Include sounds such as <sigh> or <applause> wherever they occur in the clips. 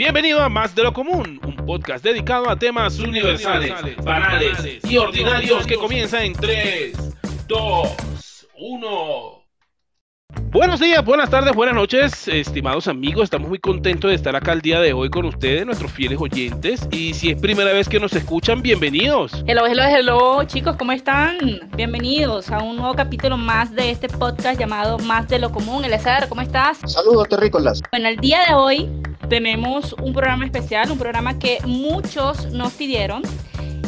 Bienvenido a Más de lo Común, un podcast dedicado a temas universales, banales y ordinarios que comienza en 3, 2, 1. Buenos días, buenas tardes, buenas noches, estimados amigos. Estamos muy contentos de estar acá el día de hoy con ustedes, nuestros fieles oyentes. Y si es primera vez que nos escuchan, bienvenidos. Hello, hello, hello, chicos, ¿cómo están? Bienvenidos a un nuevo capítulo más de este podcast llamado Más de lo Común. Eleazar, ¿cómo estás? Saludos, terrícolas. Bueno, el día de hoy tenemos un programa especial, un programa que muchos nos pidieron.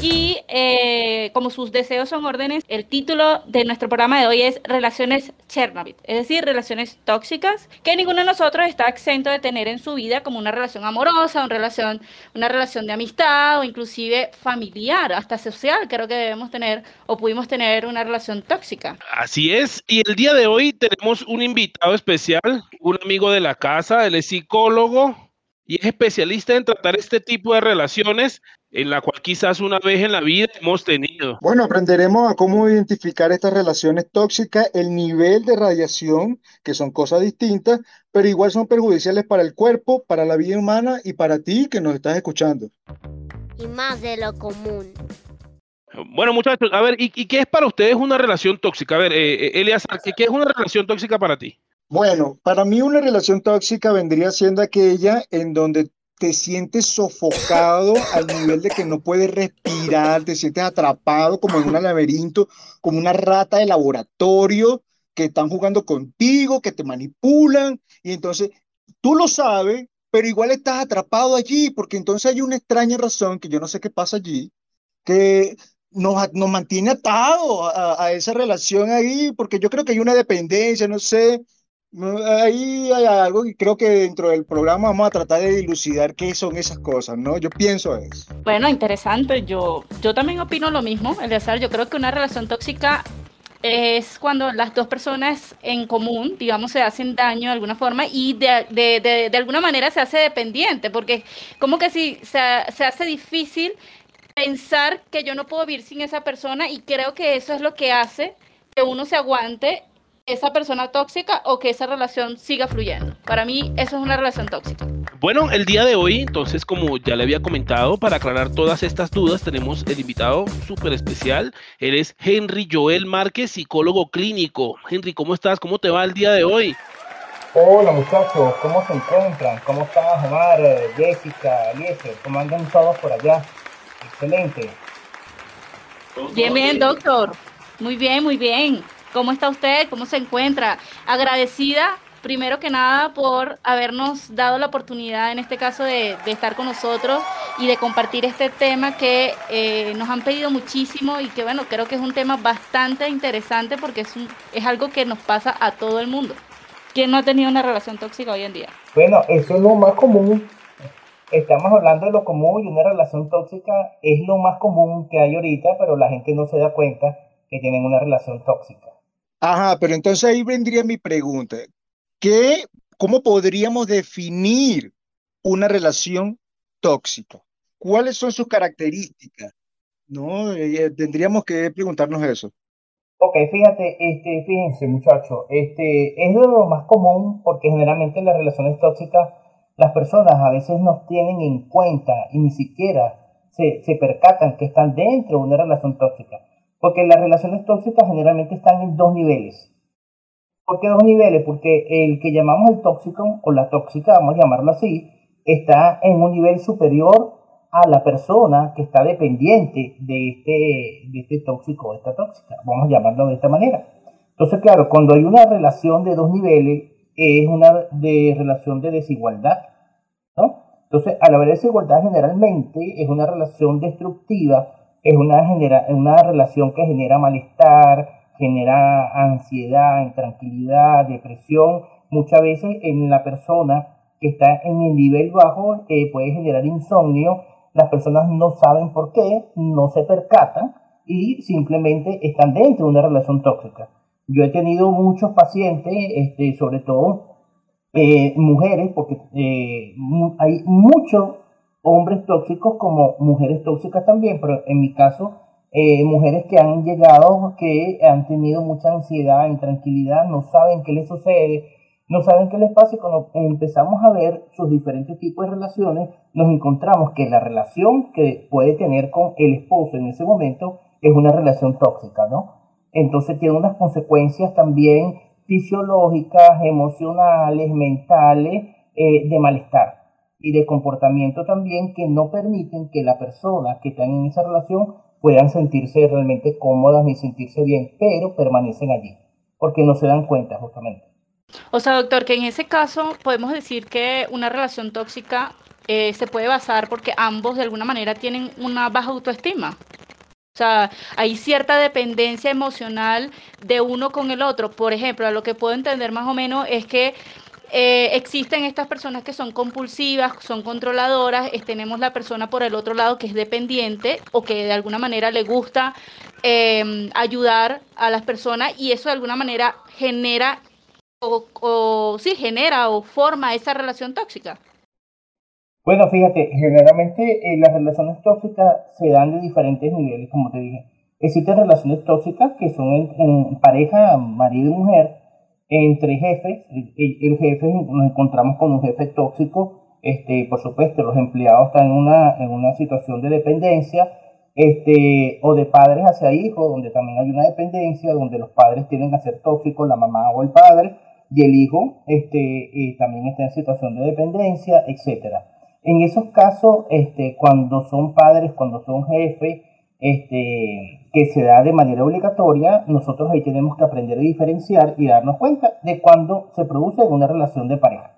Y eh, como sus deseos son órdenes, el título de nuestro programa de hoy es Relaciones Chernobyl, es decir, relaciones tóxicas que ninguno de nosotros está exento de tener en su vida, como una relación amorosa, una relación, una relación de amistad o inclusive familiar, hasta social. Creo que debemos tener o pudimos tener una relación tóxica. Así es, y el día de hoy tenemos un invitado especial, un amigo de la casa, él es psicólogo y es especialista en tratar este tipo de relaciones en la cual quizás una vez en la vida hemos tenido. Bueno, aprenderemos a cómo identificar estas relaciones tóxicas, el nivel de radiación, que son cosas distintas, pero igual son perjudiciales para el cuerpo, para la vida humana y para ti que nos estás escuchando. Y más de lo común. Bueno, muchachos, a ver, ¿y, qué es para ustedes una relación tóxica? A ver, eh, eh Elias, ¿qué es una relación tóxica para ti? Bueno, para mí una relación tóxica vendría siendo aquella en donde te sientes sofocado al nivel de que no puedes respirar, te sientes atrapado como en un laberinto, como una rata de laboratorio que están jugando contigo, que te manipulan, y entonces tú lo sabes, pero igual estás atrapado allí, porque entonces hay una extraña razón, que yo no sé qué pasa allí, que nos, nos mantiene atado a, a esa relación ahí, porque yo creo que hay una dependencia, no sé, Ahí hay algo y creo que dentro del programa vamos a tratar de dilucidar qué son esas cosas, ¿no? Yo pienso eso. Bueno, interesante. Yo, yo también opino lo mismo, Eleazar. Yo creo que una relación tóxica es cuando las dos personas en común, digamos, se hacen daño de alguna forma y de, de, de, de alguna manera se hace dependiente, porque como que si se, se hace difícil pensar que yo no puedo vivir sin esa persona y creo que eso es lo que hace que uno se aguante esa persona tóxica o que esa relación siga fluyendo. Para mí eso es una relación tóxica. Bueno, el día de hoy, entonces, como ya le había comentado, para aclarar todas estas dudas, tenemos el invitado súper especial. Él es Henry Joel Márquez, psicólogo clínico. Henry, ¿cómo estás? ¿Cómo te va el día de hoy? Hola muchachos, ¿cómo se encuentran? ¿Cómo estás, Omar, Jessica, Eliezer? ¿Cómo andan todos por allá? Excelente. Bien, bien, doctor. Muy bien, muy bien. ¿Cómo está usted? ¿Cómo se encuentra? Agradecida, primero que nada, por habernos dado la oportunidad, en este caso, de, estar con nosotros y de compartir este tema que eh, nos han pedido muchísimo y que, bueno, creo que es un tema bastante interesante porque es, es algo que nos pasa a todo el mundo. ¿Quién no ha tenido una relación tóxica hoy en día? Bueno, eso es lo más común. Estamos hablando de lo común y una relación tóxica es lo más común que hay ahorita, pero la gente no se da cuenta que tienen una relación tóxica. Ajá, pero entonces ahí vendría mi pregunta. ¿Qué, ¿Cómo podríamos definir una relación tóxica? ¿Cuáles son sus características? ¿No? Eh, tendríamos que preguntarnos eso. Ok, fíjate, este, fíjense muchachos, este, es lo más común porque generalmente en las relaciones tóxicas las personas a veces no tienen en cuenta y ni siquiera se, se percatan que están dentro de una relación tóxica. Porque las relaciones tóxicas generalmente están en dos niveles. ¿Por qué dos niveles? Porque el que llamamos el tóxico o la tóxica, vamos a llamarlo así, está en un nivel superior a la persona que está dependiente de este, de este tóxico o esta tóxica. Vamos a llamarlo de esta manera. Entonces, claro, cuando hay una relación de dos niveles, es una de relación de desigualdad. ¿no? Entonces, al haber desigualdad, generalmente es una relación destructiva es una, genera, una relación que genera malestar, genera ansiedad, intranquilidad, depresión. Muchas veces en la persona que está en el nivel bajo eh, puede generar insomnio. Las personas no saben por qué, no se percatan y simplemente están dentro de una relación tóxica. Yo he tenido muchos pacientes, este, sobre todo eh, mujeres, porque eh, hay mucho hombres tóxicos como mujeres tóxicas también, pero en mi caso, eh, mujeres que han llegado, que han tenido mucha ansiedad, intranquilidad, no saben qué les sucede, no saben qué les pasa y cuando empezamos a ver sus diferentes tipos de relaciones, nos encontramos que la relación que puede tener con el esposo en ese momento es una relación tóxica, ¿no? Entonces tiene unas consecuencias también fisiológicas, emocionales, mentales, eh, de malestar y de comportamiento también que no permiten que la persona que está en esa relación puedan sentirse realmente cómodas ni sentirse bien, pero permanecen allí, porque no se dan cuenta justamente. O sea, doctor, que en ese caso podemos decir que una relación tóxica eh, se puede basar porque ambos de alguna manera tienen una baja autoestima. O sea, hay cierta dependencia emocional de uno con el otro. Por ejemplo, a lo que puedo entender más o menos es que eh, existen estas personas que son compulsivas, son controladoras, tenemos la persona por el otro lado que es dependiente o que de alguna manera le gusta em, ayudar a las personas y eso de alguna manera genera o, o sí, genera o forma esa relación tóxica. Bueno, fíjate, generalmente eh, las relaciones tóxicas se dan de diferentes niveles, como te dije. Existen relaciones tóxicas que son en pareja, marido y mujer, entre jefes, el, jefe, nos encontramos con un jefe tóxico, este, por supuesto, los empleados están en una, en una situación de dependencia, este, o de padres hacia hijos, donde también hay una dependencia, donde los padres tienen a ser tóxicos, la mamá o el padre, y el hijo este, eh, también está en situación de dependencia, etc. En esos casos, este, cuando son padres, cuando son jefes, este, que se da de manera obligatoria, nosotros ahí tenemos que aprender a diferenciar y darnos cuenta de cuando se produce en una relación de pareja.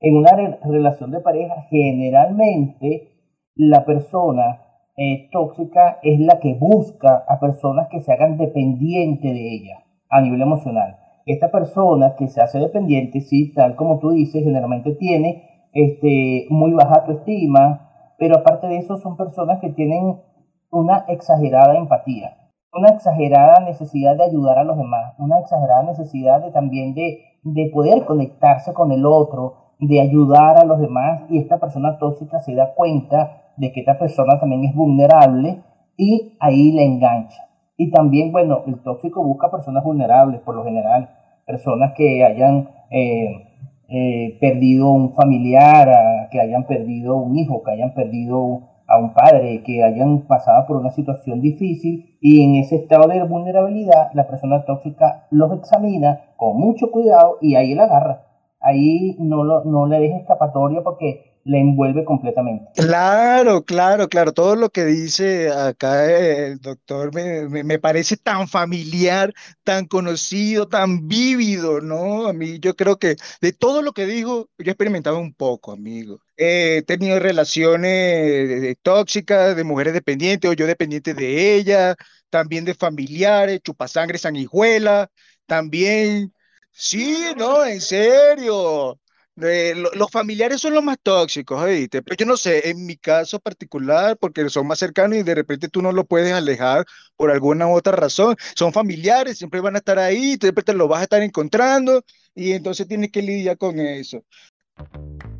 En una relación de pareja, generalmente la persona eh, tóxica es la que busca a personas que se hagan dependientes de ella a nivel emocional. Esta persona que se hace dependiente, sí, tal como tú dices, generalmente tiene este, muy baja autoestima, pero aparte de eso son personas que tienen una exagerada empatía, una exagerada necesidad de ayudar a los demás, una exagerada necesidad de también de, de poder conectarse con el otro, de ayudar a los demás y esta persona tóxica se da cuenta de que esta persona también es vulnerable y ahí le engancha. Y también, bueno, el tóxico busca personas vulnerables por lo general, personas que hayan eh, eh, perdido un familiar, que hayan perdido un hijo, que hayan perdido a un padre que hayan pasado por una situación difícil y en ese estado de vulnerabilidad la persona tóxica los examina con mucho cuidado y ahí la agarra. Ahí no, lo, no le deja escapatoria porque le envuelve completamente. Claro, claro, claro. Todo lo que dice acá el doctor me, me, parece tan familiar, tan conocido, tan vívido, ¿no? A mí yo creo que de todo lo que dijo, yo he experimentado un poco, amigo. he tenido relaciones tóxicas de mujeres dependientes o yo dependiente de ella, también de familiares, chupasangre, sanguijuela, también... Sí, no, en serio los familiares son los más tóxicos, ¿viste? Pero yo no sé, en mi caso particular, porque son más cercanos y de repente tú no lo puedes alejar por alguna otra razón. Son familiares, siempre van a estar ahí, de repente lo vas a estar encontrando y entonces tienes que lidiar con eso.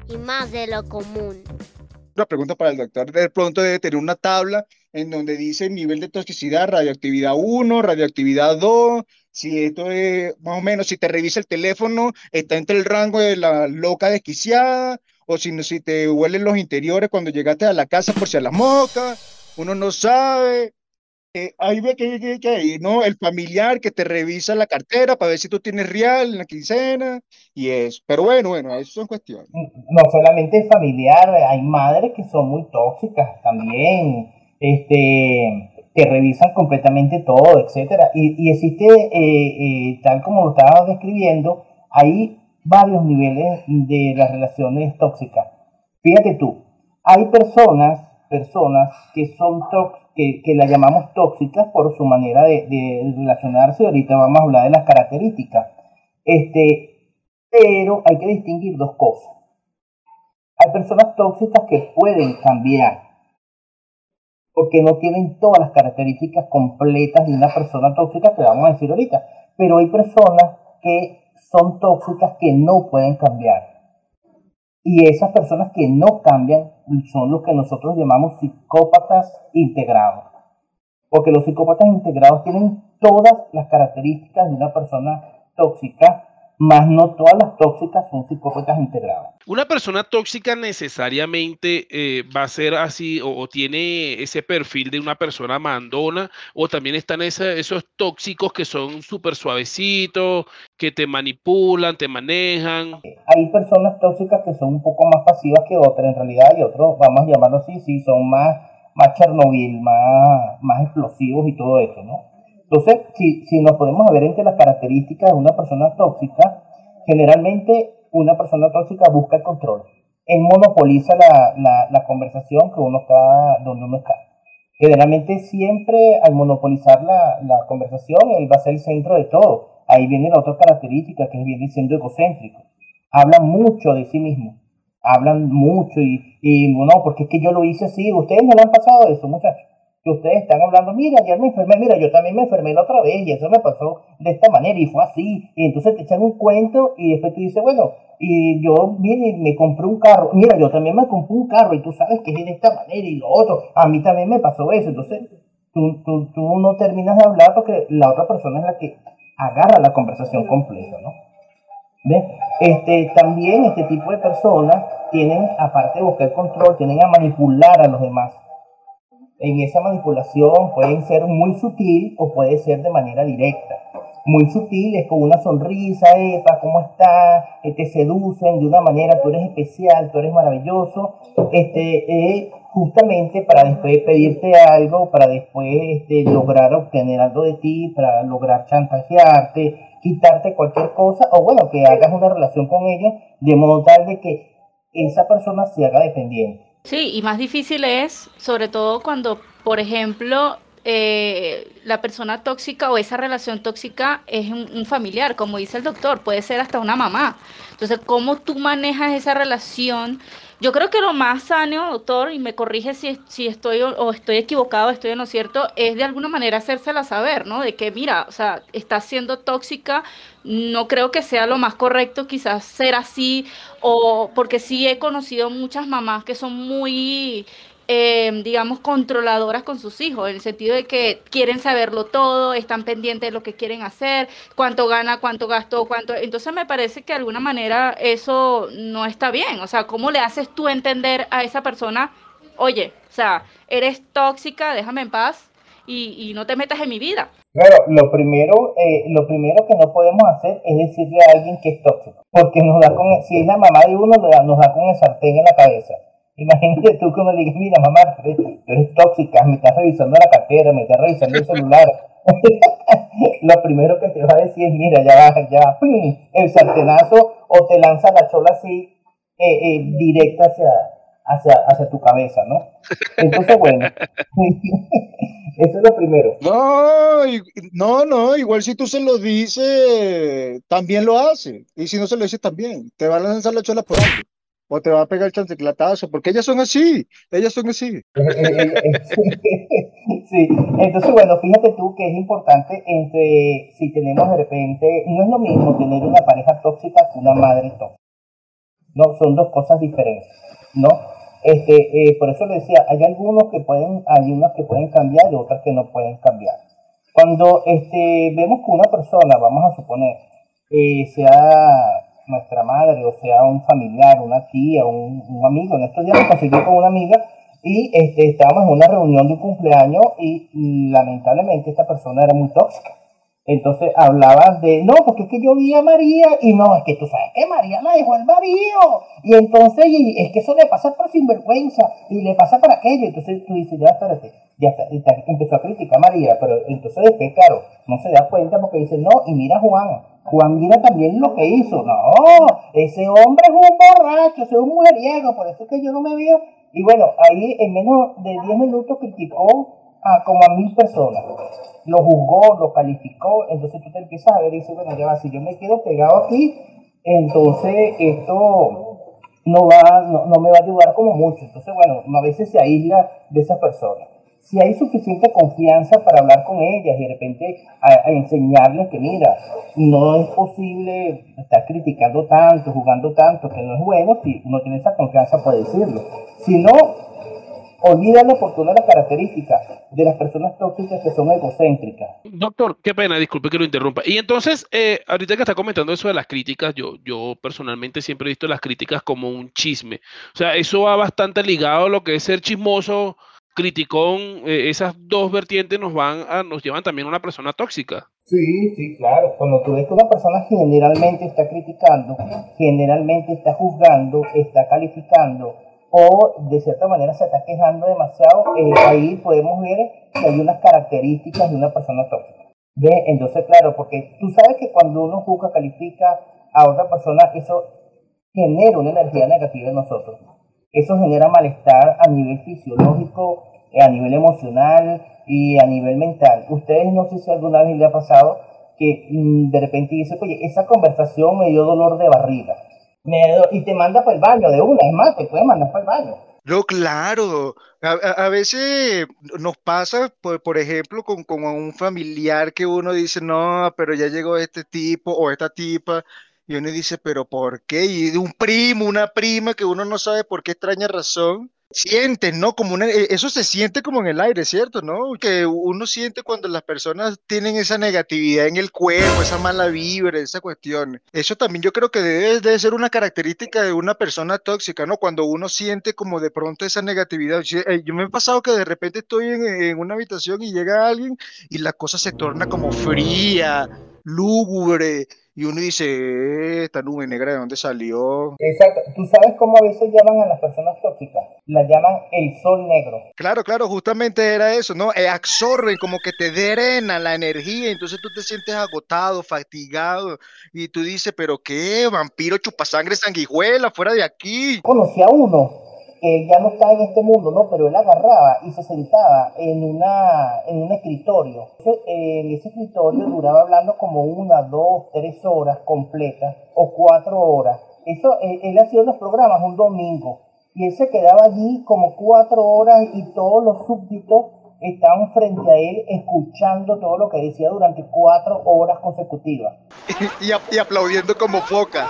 Y más de lo común. Una pregunta para el doctor. De pronto debe tener una tabla en donde dice nivel de toxicidad, radioactividad 1, radioactividad 2, si esto es más o menos, si te revisa el teléfono, está entre el rango de la loca desquiciada, o si, si te huelen los interiores cuando llegaste a la casa por si a las moscas, uno no sabe. Eh, ahí ve que, que, hay, ¿no? El familiar que te revisa la cartera para ver si tú tienes real en la quincena y eso. Pero bueno, bueno, eso son cuestiones. No solamente familiar, hay madres que son muy tóxicas también este, que revisan completamente todo, etcétera. Y, existe, eh, eh, tal como lo estaba describiendo, hay varios niveles de las relaciones tóxicas. Fíjate tú, hay personas, personas que son que, que las llamamos tóxicas por su manera de, de, relacionarse. Ahorita vamos a hablar de las características. Este, pero hay que distinguir dos cosas. Hay personas tóxicas que pueden cambiar porque no tienen todas las características completas de una persona tóxica que vamos a decir ahorita. Pero hay personas que son tóxicas que no pueden cambiar. Y esas personas que no cambian son los que nosotros llamamos psicópatas integrados. Porque los psicópatas integrados tienen todas las características de una persona tóxica, más no todas las tóxicas son psicópatas integradas. Una persona tóxica necesariamente eh, va a ser así o, tiene ese perfil de una persona mandona o también están esos tóxicos que son súper suavecitos, que te manipulan, te manejan. Hay personas tóxicas que son un poco más pasivas que otras en realidad y otros, vamos a llamarlo así, sí, son más, más Chernobyl, más, más explosivos y todo eso, ¿no? Entonces, si, nos podemos ver entre las características de una persona tóxica, generalmente una persona tóxica busca el control. Él monopoliza la, conversación que uno está, donde uno está. Generalmente siempre al monopolizar la, conversación, él va a ser el centro de todo. Ahí viene la otra característica que viene siendo egocéntrico. Habla mucho de sí mismo. Hablan mucho y, y bueno, porque es que yo lo hice así. Ustedes no le han pasado eso, muchachos que ustedes están hablando, mira, ayer me enfermé, mira, yo también me enfermé la otra vez y eso me pasó de esta manera y fue así. Y entonces te echan un cuento y después te dice, bueno, y yo vine y me compré un carro, mira, yo también me compré un carro y tú sabes que es de esta manera y lo otro, a mí también me pasó eso. Entonces tú, tú, tú no terminas de hablar porque la otra persona es la que agarra la conversación completa, ¿no? ¿Ves? Este, también este tipo de personas tienen, aparte de buscar control, tienen a manipular a los demás en esa manipulación pueden ser muy sutil o puede ser de manera directa. Muy sutil es con una sonrisa, Epa, ¿cómo estás? Te seducen de una manera, tú eres especial, tú eres maravilloso, este, eh, justamente para después pedirte algo, para después este, lograr obtener algo de ti, para lograr chantajearte, quitarte cualquier cosa, o bueno, que hagas una relación con ellos de modo tal de que esa persona se haga dependiente. Sí, y más difícil es, sobre todo cuando, por ejemplo, eh, la persona tóxica o esa relación tóxica es un, familiar, como dice el doctor, puede ser hasta una mamá. Entonces, ¿cómo tú manejas esa relación? Yo creo que lo más sano, doctor, y me corrige si, si estoy o, estoy equivocado, estoy en lo cierto, es de alguna manera hacérsela saber, ¿no? De que, mira, o sea, está siendo tóxica, no creo que sea lo más correcto quizás ser así, o porque sí he conocido muchas mamás que son muy eh, digamos, controladoras con sus hijos, en el sentido de que quieren saberlo todo, están pendientes de lo que quieren hacer, cuánto gana, cuánto gastó, cuánto... Entonces me parece que de alguna manera eso no está bien. O sea, ¿cómo le haces tú entender a esa persona, oye, o sea, eres tóxica, déjame en paz y, y no te metas en mi vida? Claro, lo primero, eh, lo primero que no podemos hacer es decirle a alguien que es tóxico, porque nos da con, si es la mamá de uno, nos da con el sartén en la cabeza. Imagínate tú como le digas, mira mamá, tú eres, tóxica, me estás revisando la cartera, me estás revisando el celular. <laughs> Lo primero que te va a decir es, mira, ya baja, ya, el sartenazo o te lanza la chola así eh, eh, directa hacia, hacia, hacia tu cabeza, ¿no? Entonces, bueno, <laughs> eso es lo primero. No, no, no, igual si tú se lo dices, también lo hace. Y si no se lo dices, también. Te va a lanzar la chola por algo o te va a pegar el chanceclatazo, porque ellas son así, ellas son así. <laughs> sí, entonces bueno, fíjate tú que es importante entre, si tenemos de repente, no es lo mismo tener una pareja tóxica que una madre tóxica. No, son dos cosas diferentes, ¿no? Este, eh, por eso le decía, hay algunos que pueden, hay unas que pueden cambiar y otras que no pueden cambiar. Cuando este, vemos que una persona, vamos a suponer, eh, sea nuestra madre, o sea, un familiar, una tía, un, amigo. En estos días me conseguí con una amiga y este, estábamos en una reunión de un cumpleaños y lamentablemente esta persona era muy tóxica. Entonces hablaba de, no, porque es que yo vi a María y no, es que tú sabes que María la dejó el marido. Y entonces, y es que eso le pasa por sinvergüenza y le pasa por aquello. Entonces tú dices, ya espérate, ya está, empezó a criticar a María, pero entonces después, claro, no se da cuenta porque dice, no, y mira Juan, Juan mira también lo que hizo. No, ese hombre es un borracho, es un mujeriego, por eso es que yo no me veo. Y bueno, ahí en menos de 10 minutos criticó a como a mil personas. Lo juzgó, lo calificó, entonces tú te empiezas a ver y dices, bueno, ya va, si yo me quedo pegado aquí, entonces esto no, va, no, no me va a ayudar como mucho. Entonces, bueno, a veces se aísla de esas personas si hay suficiente confianza para hablar con ellas y de repente a, enseñarles que mira, no es posible estar criticando tanto, jugando tanto, que no es bueno, si uno tiene esa confianza para decirlo. Si no, olvídalo porque una de las características de las personas tóxicas que son egocéntricas. Doctor, qué pena, disculpe que lo interrumpa. Y entonces, eh, ahorita que está comentando eso de las críticas, yo, yo personalmente siempre he visto las críticas como un chisme. O sea, eso va bastante ligado a lo que es ser chismoso, criticón, eh, esas dos vertientes nos van a, nos llevan también a una persona tóxica. Sí, sí, claro. Cuando tú ves que una persona generalmente está criticando, generalmente está juzgando, está calificando, o de cierta manera se está quejando demasiado, eh, ahí podemos ver que hay unas características de una persona tóxica. ¿Ve? Entonces, claro, porque tú sabes que cuando uno juzga, califica a otra persona, eso genera una energía negativa en nosotros. Eso genera malestar a nivel fisiológico, eh, a nivel emocional y a nivel mental. Ustedes no sé si alguna vez le ha pasado que mm, de repente dice, oye, esa conversación me dio dolor de barriga y te manda para el baño de una, es más, te puede mandar para el baño. No, claro. A, veces nos pasa, por, ejemplo, con, con, un familiar que uno dice, no, pero ya llegó este tipo o esta tipa, y uno dice, pero ¿por qué? Y de un primo, una prima que uno no sabe por qué extraña razón, sientes, ¿no? Como una, e, eso se siente como en el aire, ¿cierto? ¿No? Que uno siente cuando las personas tienen esa negatividad en el cuerpo, esa mala vibra, esa cuestión. Eso también yo creo que debe, debe ser una característica de una persona tóxica, ¿no? Cuando uno siente como de pronto esa negatividad. Eh, yo me he pasado que de repente estoy en una habitación y llega alguien y la cosa se torna como fría, lúgubre y uno dice, eh, esta nube negra, ¿de dónde salió? Exacto. ¿Tú sabes cómo a veces llaman a las personas tóxicas? La llaman el sol negro. Claro, claro, justamente era eso, ¿no? Eh, absorben, como que te drenan la energía, entonces tú te sientes agotado, fatigado, y tú dices, ¿pero qué? Vampiro, chupasangre, sanguijuela, fuera de aquí. Conocí a uno que ya no está en este mundo, ¿no? Pero él agarraba y se sentaba en, una, en un escritorio. en ese escritorio duraba hablando como una, dos, tres horas completas o cuatro horas. Eso, él, él hacía los programas un domingo y él se quedaba allí como cuatro horas y todos los súbditos estaban frente a él escuchando todo lo que decía durante cuatro horas consecutivas. <laughs> y, y aplaudiendo como foca.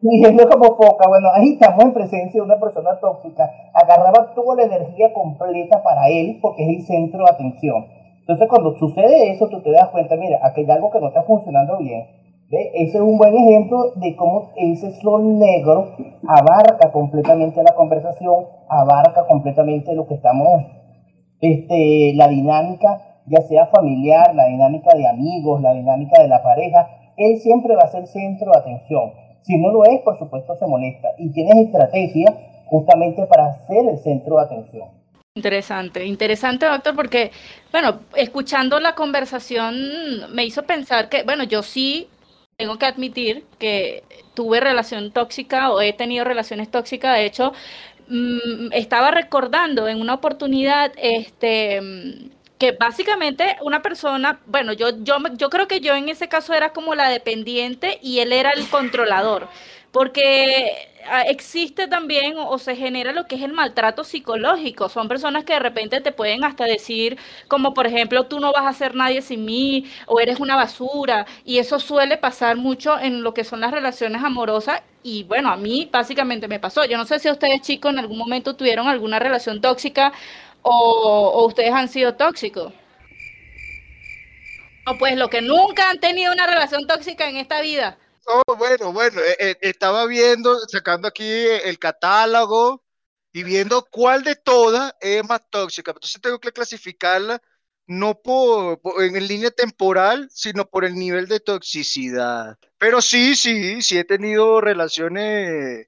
Es como poca, bueno, ahí estamos en presencia de una persona tóxica, agarraba toda la energía completa para él porque es el centro de atención. Entonces cuando sucede eso, tú te das cuenta, mira, aquí hay algo que no está funcionando bien. ¿Ve? Ese es un buen ejemplo de cómo ese sol negro abarca completamente la conversación, abarca completamente lo que estamos, este, la dinámica, ya sea familiar, la dinámica de amigos, la dinámica de la pareja, él siempre va a ser centro de atención. Si no lo es, por supuesto se molesta y tienes estrategia justamente para ser el centro de atención. Interesante, interesante doctor, porque, bueno, escuchando la conversación me hizo pensar que, bueno, yo sí tengo que admitir que tuve relación tóxica o he tenido relaciones tóxicas, de hecho, mm, estaba recordando en una oportunidad, este, que básicamente una persona, bueno, yo, yo, yo creo que yo en ese caso era como la dependiente y él era el controlador, porque ah, existe también o, se genera lo que es el maltrato psicológico. Son personas que de repente te pueden hasta decir, como por ejemplo, tú no vas a ser nadie sin mí o eres una basura. Y eso suele pasar mucho en lo que son las relaciones amorosas. Y bueno, a mí básicamente me pasó. Yo no sé si ustedes chicos en algún momento tuvieron alguna relación tóxica o, ustedes han sido tóxicos. O pues lo que nunca han tenido una relación tóxica en esta vida. Oh, bueno, bueno, eh, eh, estaba viendo, sacando aquí el catálogo y viendo cuál de todas es más tóxica. Entonces tengo que clasificarla no por, en línea temporal, sino por el nivel de toxicidad. Pero sí, sí, sí he tenido relaciones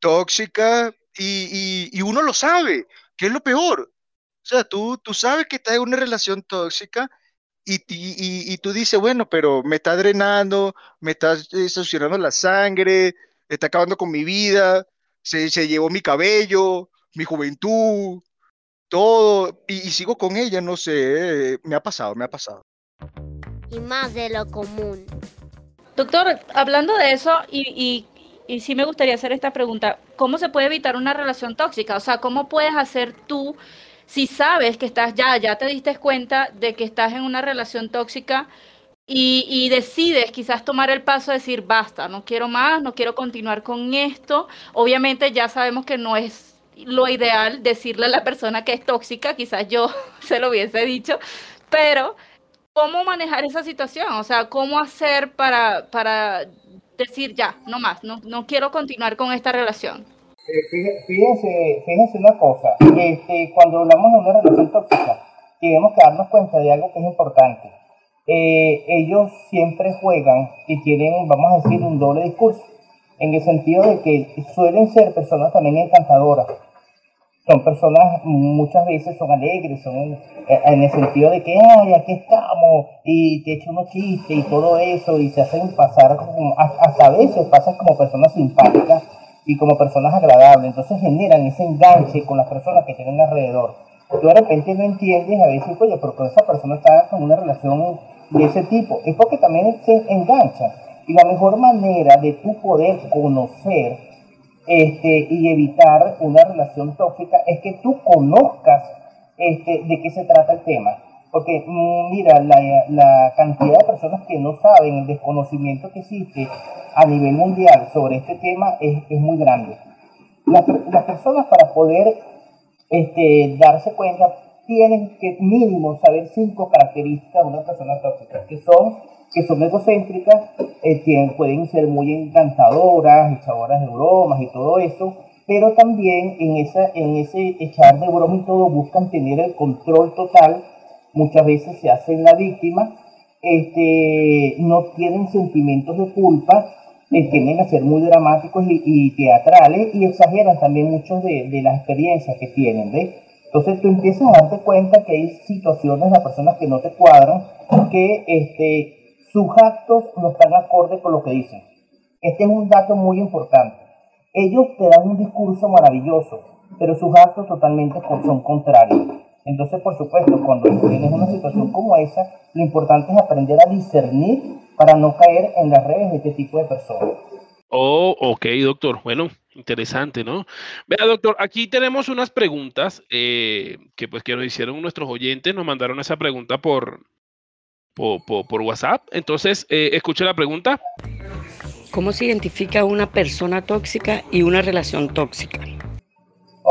tóxicas y uno lo sabe, que es lo peor. O sea, tú, tú sabes que estás en una relación tóxica y, y, tú dices, bueno, pero me está drenando, me está eh, succionando la sangre, está acabando con mi vida, se, se llevó mi cabello, mi juventud, todo, y, sigo con ella, no sé, me ha pasado, me ha pasado. Y más de lo común. Doctor, hablando de eso, y, y, y sí me gustaría hacer esta pregunta, ¿cómo se puede evitar una relación tóxica? O sea, ¿cómo puedes hacer tú si sabes que estás ya, ya te diste cuenta de que estás en una relación tóxica y, decides quizás tomar el paso de decir, basta, no quiero más, no quiero continuar con esto, obviamente ya sabemos que no es lo ideal decirle a la persona que es tóxica, quizás yo <laughs> se lo hubiese dicho, pero ¿cómo manejar esa situación? O sea, ¿cómo hacer para, para decir ya, no más, no, no quiero continuar con esta relación? Eh, fíjense, fíjense una cosa, este, cuando hablamos de una relación tóxica, tenemos que darnos cuenta de algo que es importante. Eh, ellos siempre juegan y tienen, vamos a decir, un doble discurso, en el sentido de que suelen ser personas también encantadoras. Son personas, muchas veces son alegres, son en, el sentido de que, ay, aquí estamos, y te echan unos chistes y todo eso, y se hacen pasar, como, hasta a veces pasan como personas simpáticas y como personas agradables. Entonces generan ese enganche con las personas que tienen alrededor. Tú de repente no entiendes a veces, oye, pero esa persona está con una relación de ese tipo. Es porque también se engancha. Y la mejor manera de tú poder conocer este, y evitar una relación tóxica es que tú conozcas este, de qué se trata el tema. Porque mm, mira, la, la, cantidad de personas que no saben, el desconocimiento que existe a nivel mundial sobre este tema es, es muy grande. Las, las, personas para poder este, darse cuenta tienen que mínimo saber cinco características de una persona tóxica, que son que son egocéntricas, eh, pueden ser muy encantadoras, echadoras de bromas y todo eso, pero también en, esa, en ese echar de bromas y todo buscan tener el control total, muchas veces se hacen la víctima, este, no tienen sentimientos de culpa, eh, tienden a ser muy dramáticos y, teatrales y exageran también muchas de, de, las experiencias que tienen, ¿ves? Entonces tú empiezas a darte cuenta que hay situaciones, las personas que no te cuadran, que este, sus actos no están acorde con lo que dicen. Este es un dato muy importante. Ellos te dan un discurso maravilloso, pero sus actos totalmente son contrarios. Entonces, por supuesto, cuando tienes una situación como esa, lo importante es aprender a discernir para no caer en las redes de este tipo de personas. Oh, ok, doctor. Bueno, interesante, ¿no? Vea, doctor, aquí tenemos unas preguntas eh, que pues que nos hicieron nuestros oyentes, nos mandaron esa pregunta por, por, WhatsApp. Entonces, eh, escuche la pregunta. ¿Cómo se identifica una persona tóxica y una relación tóxica?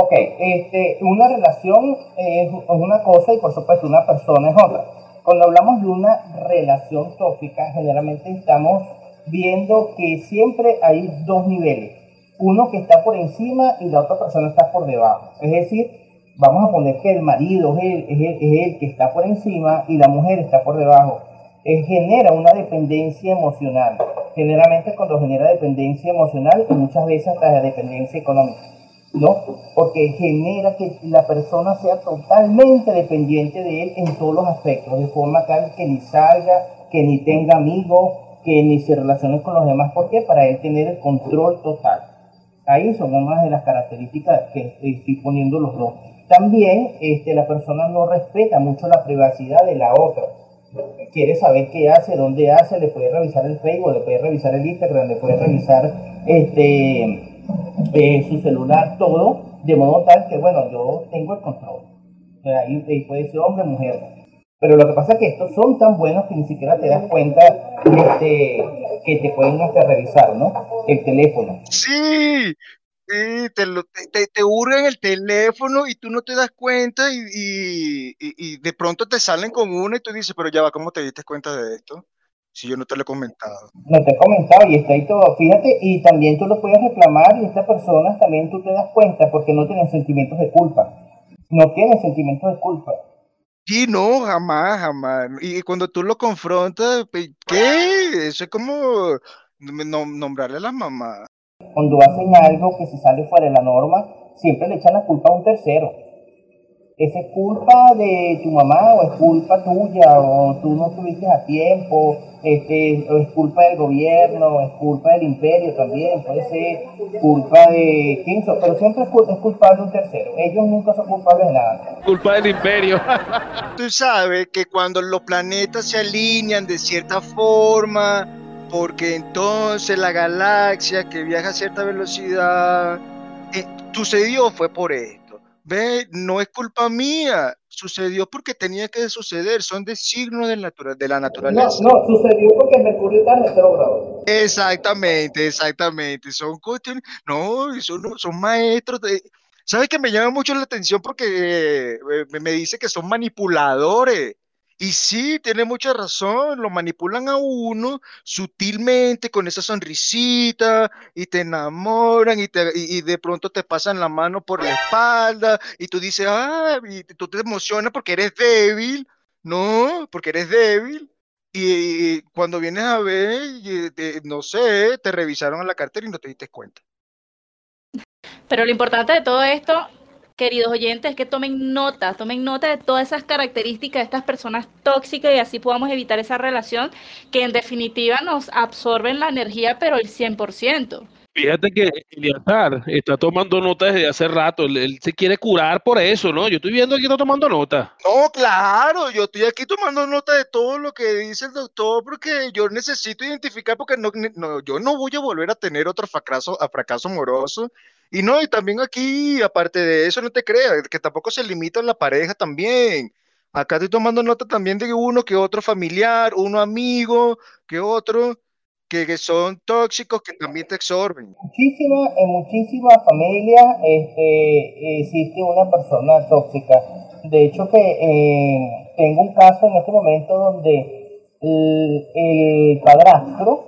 Ok, este, una relación es una cosa y por supuesto una persona es otra. Cuando hablamos de una relación tóxica, generalmente estamos viendo que siempre hay dos niveles. Uno que está por encima y la otra persona está por debajo. Es decir, vamos a poner que el marido es el, que está por encima y la mujer está por debajo. Eh, genera una dependencia emocional. Generalmente cuando genera dependencia emocional muchas veces hasta dependencia económica. ¿No? Porque genera que la persona sea totalmente dependiente de él en todos los aspectos, de forma tal que ni salga, que ni tenga amigos, que ni se relacione con los demás. ¿Por qué? Para él tener el control total. Ahí son unas de las características que estoy poniendo los dos. También este, la persona no respeta mucho la privacidad de la otra. Quiere saber qué hace, dónde hace, le puede revisar el Facebook, le puede revisar el Instagram, le puede revisar este, eh, su celular, todo, de modo tal que, bueno, yo tengo el control. puede ser hombre mujer. Pero lo que pasa es que estos son tan buenos que ni siquiera te das cuenta este, que te pueden hasta revisar, ¿no? El teléfono. Sí, Sí, te, te, el teléfono y tú no te das cuenta y, y, de pronto te salen con uno y tú dices, pero ya va, ¿cómo te diste cuenta de esto? Si yo no te lo he comentado. No te he comentado y está ahí todo. Fíjate, y también tú lo puedes reclamar y estas personas también tú te das cuenta porque no tienen sentimientos de culpa. No tienen sentimientos de culpa. Sí, no, jamás, jamás. Y cuando tú lo confrontas, ¿qué? Eso es como nombrarle a la mamá cuando hacen algo que se sale fuera de la norma, siempre le echan la culpa a un tercero. ¿Esa es culpa de tu mamá o es culpa tuya o tú no estuviste a tiempo? Este, o es culpa del gobierno, o es culpa del imperio también, puede ser culpa de quién pero siempre es, culpa, es culpable de un tercero. Ellos nunca son culpables de nada. Culpa del imperio. <laughs> tú sabes que cuando los planetas se alinean de cierta forma, porque entonces la galaxia que viaja a cierta velocidad eh, sucedió fue por esto. Ve, no es culpa mía, sucedió porque tenía que suceder, son designios de, de la naturaleza. No, no, sucedió porque Mercurio está retrógrado. Exactamente, exactamente, son cuestiones, no, son, son maestros de, ¿Sabes que me llama mucho la atención porque eh, me dice que son manipuladores? Y sí, tiene mucha razón, lo manipulan a uno sutilmente con esa sonrisita y te enamoran y, te, y, de pronto te pasan la mano por la espalda y tú dices, ah, y tú te emocionas porque eres débil, ¿no? Porque eres débil. Y, cuando vienes a ver, no sé, te revisaron a la cartera y no te diste cuenta. Pero lo importante de todo esto queridos oyentes, que tomen nota, tomen nota de todas esas características de estas personas tóxicas y así podamos evitar esa relación que en definitiva nos absorben la energía, pero el 100%. Fíjate que Eliazar está tomando nota desde hace rato. Él, se quiere curar por eso, ¿no? Yo estoy viendo que está tomando nota. No, claro, yo estoy aquí tomando nota de todo lo que dice el doctor porque yo necesito identificar porque no, no yo no voy a volver a tener otro fracaso, a fracaso amoroso y no, y también aquí, aparte de eso, no te creas, que tampoco se limita a la pareja también. Acá estoy tomando nota también de uno que otro familiar, uno amigo, que otro, que, son tóxicos, que también te absorben. Muchísima, en muchísimas familias este, existe una persona tóxica. De hecho que eh, tengo un caso en este momento donde el, el padrastro,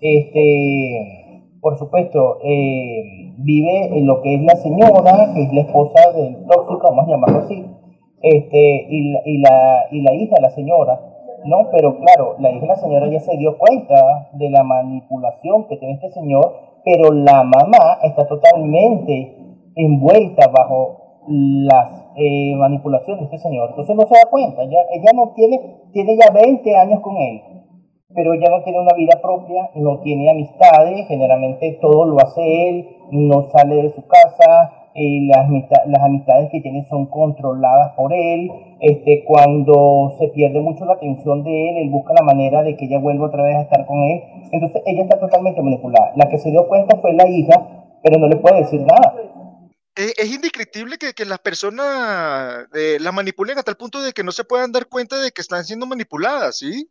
este, por supuesto, eh, vive en lo que es la señora, que es la esposa del tóxico, vamos a llamarlo así, este, y, la, y, la, y la hija la señora, ¿no? Pero claro, la hija de la señora ya se dio cuenta de la manipulación que tiene este señor, pero la mamá está totalmente envuelta bajo las eh, manipulaciones de este señor. Entonces no se da cuenta, ya, ella no tiene, tiene ya 20 años con él pero ella no tiene una vida propia, no tiene amistades, generalmente todo lo hace él, no sale de su casa, eh, las, amistades que tiene son controladas por él, este, cuando se pierde mucho la atención de él, él busca la manera de que ella vuelva otra vez a estar con él, entonces ella está totalmente manipulada. La que se dio cuenta fue la hija, pero no le puede decir nada. Es, indescriptible que, las personas eh, manipulen hasta el punto de que no se puedan dar cuenta de que están siendo manipuladas, ¿sí?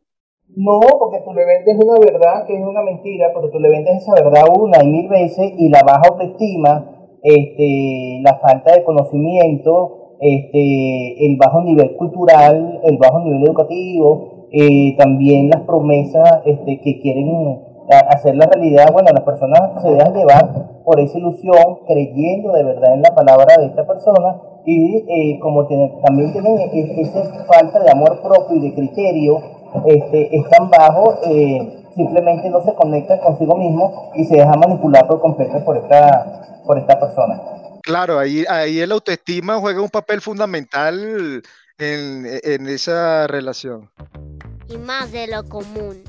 No, porque tú le vendes una verdad que es una mentira, porque tú le vendes esa verdad una y mil veces y la baja autoestima, este, la falta de conocimiento, este, el bajo nivel cultural, el bajo nivel educativo, eh, también las promesas este, que quieren hacer la realidad, bueno, las personas se dejan llevar por esa ilusión, creyendo de verdad en la palabra de esta persona y eh, como también tienen esa falta de amor propio y de criterio, este, están bajo, eh, simplemente no se conectan consigo mismo y se deja manipular por completo por esta, por esta persona. Claro, ahí, ahí el autoestima juega un papel fundamental en, en esa relación. Y más de lo común.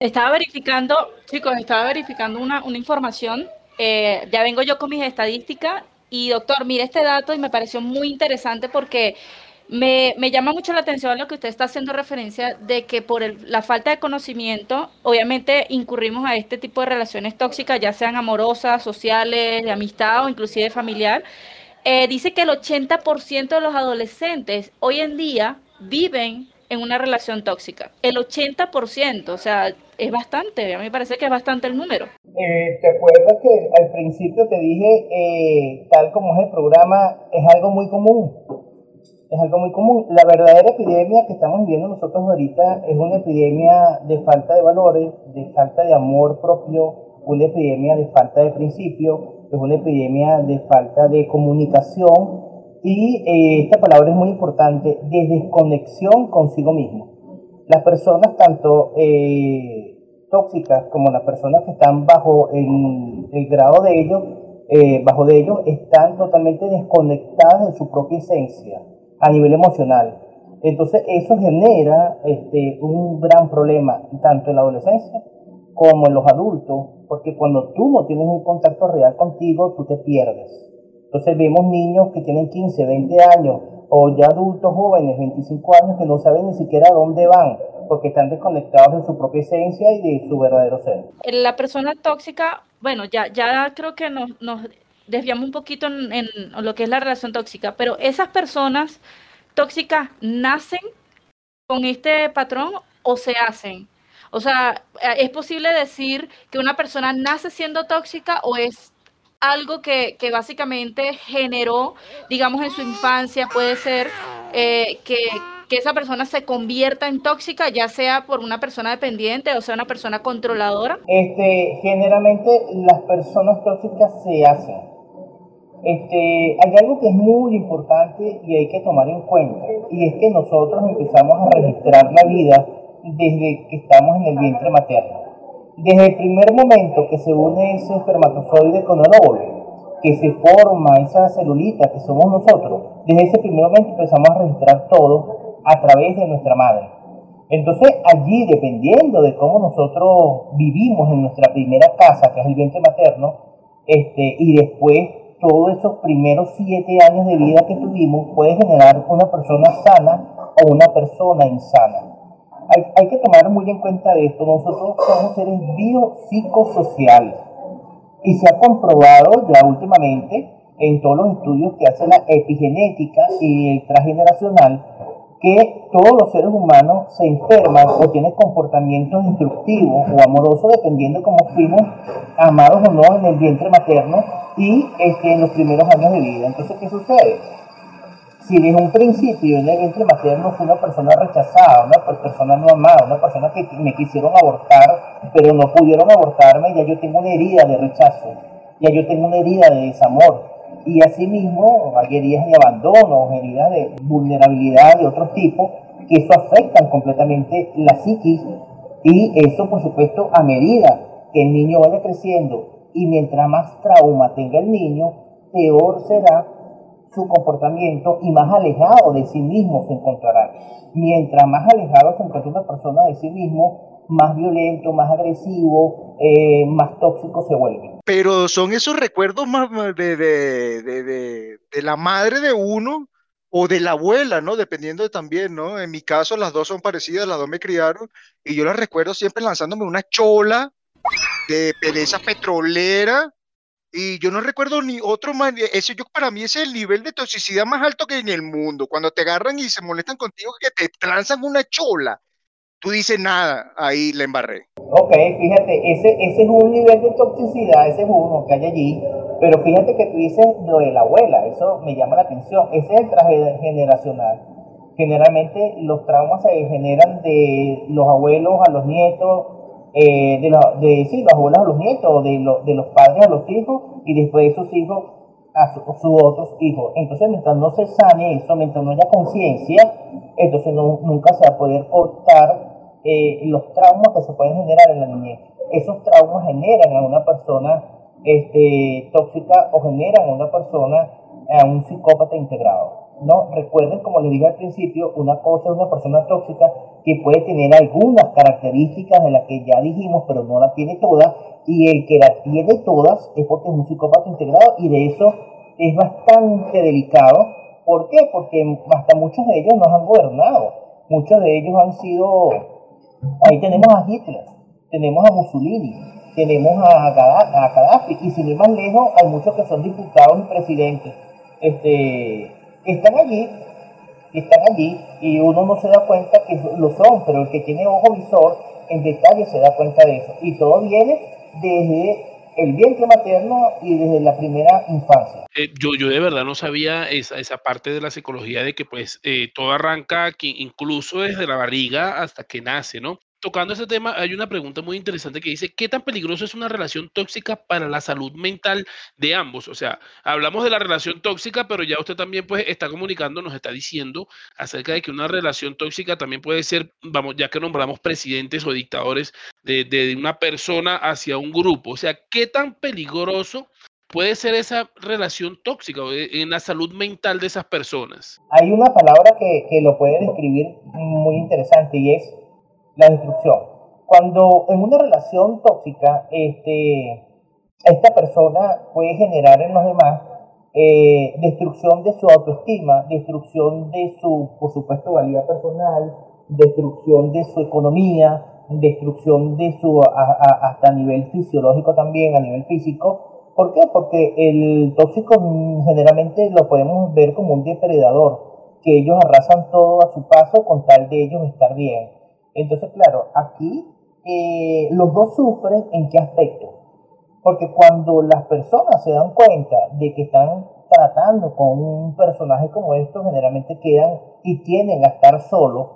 Estaba verificando, chicos, estaba verificando una, una información. Eh, ya vengo yo con mis estadísticas y doctor, mire este dato y me pareció muy interesante porque me, llama mucho la atención lo que usted está haciendo referencia de que por la falta de conocimiento, obviamente incurrimos a este tipo de relaciones tóxicas, ya sean amorosas, sociales, de amistad o inclusive familiar. Eh, dice que el 80% de los adolescentes hoy en día viven en una relación tóxica. El 80%, o sea, es bastante, a mí me parece que es bastante el número. Eh, ¿Te acuerdas que al principio te dije, eh, tal como es el programa, es algo muy común? Es algo muy común. La verdadera epidemia que estamos viviendo nosotros ahorita es una epidemia de falta de valores, de falta de amor propio, una epidemia de falta de principio, es una epidemia de falta de comunicación y eh, esta palabra es muy importante, de desconexión consigo mismo. Las personas tanto eh, tóxicas como las personas que están bajo el, grado de ellos, eh, bajo de ellos, están totalmente desconectadas de su propia esencia a nivel emocional. Entonces eso genera este, un gran problema tanto en la adolescencia como en los adultos, porque cuando tú no tienes un contacto real contigo, tú te pierdes. Entonces vemos niños que tienen 15, 20 años o ya adultos jóvenes, 25 años, que no saben ni siquiera dónde van, porque están desconectados de su propia esencia y de su verdadero ser. La persona tóxica, bueno, ya, ya creo que nos, nos desviamos un poquito en, lo que es la relación tóxica, pero esas personas tóxicas nacen con este patrón o se hacen. O sea, ¿es posible decir que una persona nace siendo tóxica o es algo que, que básicamente generó, digamos, en su infancia, puede ser eh, que, que esa persona se convierta en tóxica, ya sea por una persona dependiente o sea una persona controladora? Este, generalmente las personas tóxicas se hacen. Este, hay algo que es muy importante y hay que tomar en cuenta, y es que nosotros empezamos a registrar la vida desde que estamos en el vientre materno. Desde el primer momento que se une ese espermatozoide con el óvulo, que se forma esa celulita que somos nosotros, desde ese primer momento empezamos a registrar todo a través de nuestra madre. Entonces allí, dependiendo de cómo nosotros vivimos en nuestra primera casa, que es el vientre materno, este, y después todos esos primeros siete años de vida que tuvimos, puede generar una persona sana o una persona insana. Hay, hay que tomar muy en cuenta esto. Nosotros somos seres biopsicosociales y se ha comprobado ya últimamente en todos los estudios que hace la epigenética y el transgeneracional que todos los seres humanos se enferman o tienen comportamientos destructivos o amorosos dependiendo de cómo fuimos amados o no en el vientre materno y este, en los primeros años de vida. Entonces, ¿qué sucede? Si desde un principio en el vientre materno fui una persona rechazada, una persona no amada, una persona que me quisieron abortar, pero no pudieron abortarme, ya yo tengo una herida de rechazo, ya yo tengo una herida de desamor, y asimismo hay heridas de abandono, heridas de vulnerabilidad de otro tipo, que eso afectan completamente la psiquis y eso por supuesto a medida que el niño vaya creciendo y mientras más trauma tenga el niño, peor será su comportamiento y más alejado de sí mismo se encontrará. Mientras más alejado se encuentra una persona de sí mismo, más violento, más agresivo, eh, más tóxico se vuelve. Pero son esos recuerdos más de, de, de, de, la madre de uno o de la abuela, ¿no? Dependiendo de también, ¿no? En mi caso las dos son parecidas, las dos me criaron y yo las recuerdo siempre lanzándome una chola de pereza petrolera y yo no recuerdo ni otro más, eso yo para mí es el nivel de toxicidad más alto que hay en el mundo, cuando te agarran y se molestan contigo que te lanzan una chola tú dices nada, ahí le embarré. Ok, fíjate, ese, ese es un nivel de toxicidad, ese es uno que hay allí, pero fíjate que tú dices lo de la abuela, eso me llama la atención, ese es el traje generacional. Generalmente los traumas se generan de los abuelos a los nietos, eh, de, de sí, los abuelos a los nietos, de, de los padres a los hijos y después de esos hijos a sus su otros hijos. Entonces, mientras no se sane eso, mientras no haya conciencia, entonces nunca se va a poder cortar eh, los traumas que se pueden generar en la niñez. Esos traumas generan a una persona este, tóxica o generan a una persona a un psicópata integrado. ¿no? Recuerden, como les dije al principio, una cosa es una persona tóxica que puede tener algunas características de las que ya dijimos, pero no la tiene todas, y el que la tiene todas es porque es un psicópata integrado, y de eso es bastante delicado. ¿Por qué? Porque hasta muchos de ellos nos han gobernado, muchos de ellos han sido, ahí tenemos a Hitler, tenemos a Mussolini, tenemos a, Gaddafi, y sin ir más lejos, hay muchos que son diputados y presidentes. Este, están allí, están allí y uno no se da cuenta que lo son, pero el que tiene ojo visor en detalle se da cuenta de eso. Y todo viene desde el vientre materno y desde la primera infancia. Eh, yo, yo de verdad no sabía esa, esa parte de la psicología de que pues eh, todo arranca incluso desde la barriga hasta que nace, ¿no? Tocando ese tema, hay una pregunta muy interesante que dice, ¿qué tan peligroso es una relación tóxica para la salud mental de ambos? O sea, hablamos de la relación tóxica, pero ya usted también pues está comunicando, nos está diciendo acerca de que una relación tóxica también puede ser, vamos, ya que nombramos presidentes o dictadores de, de una persona hacia un grupo. O sea, ¿qué tan peligroso puede ser esa relación tóxica en la salud mental de esas personas? Hay una palabra que, que lo puede describir muy interesante y es la destrucción. Cuando en una relación tóxica, este, esta persona puede generar en los demás eh, destrucción de su autoestima, destrucción de su, por supuesto, valía personal, destrucción de su economía, destrucción de su, hasta a nivel fisiológico también, a nivel físico. ¿Por qué? Porque el tóxico generalmente lo podemos ver como un depredador, que ellos arrasan todo a su paso con tal de ellos estar bien. Entonces, claro, aquí eh, los dos sufren en qué aspecto. Porque cuando las personas se dan cuenta de que están tratando con un personaje como esto, generalmente quedan y tienden a estar solos.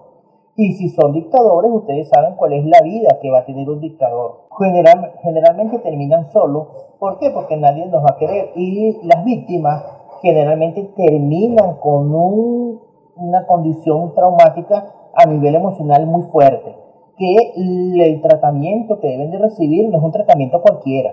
Y si son dictadores, ustedes saben cuál es la vida que va a tener un dictador. General, generalmente terminan solos. ¿Por qué? Porque nadie nos va a querer. Y las víctimas generalmente terminan con un, una condición traumática a nivel emocional muy fuerte. Que el tratamiento que deben de recibir no es un tratamiento cualquiera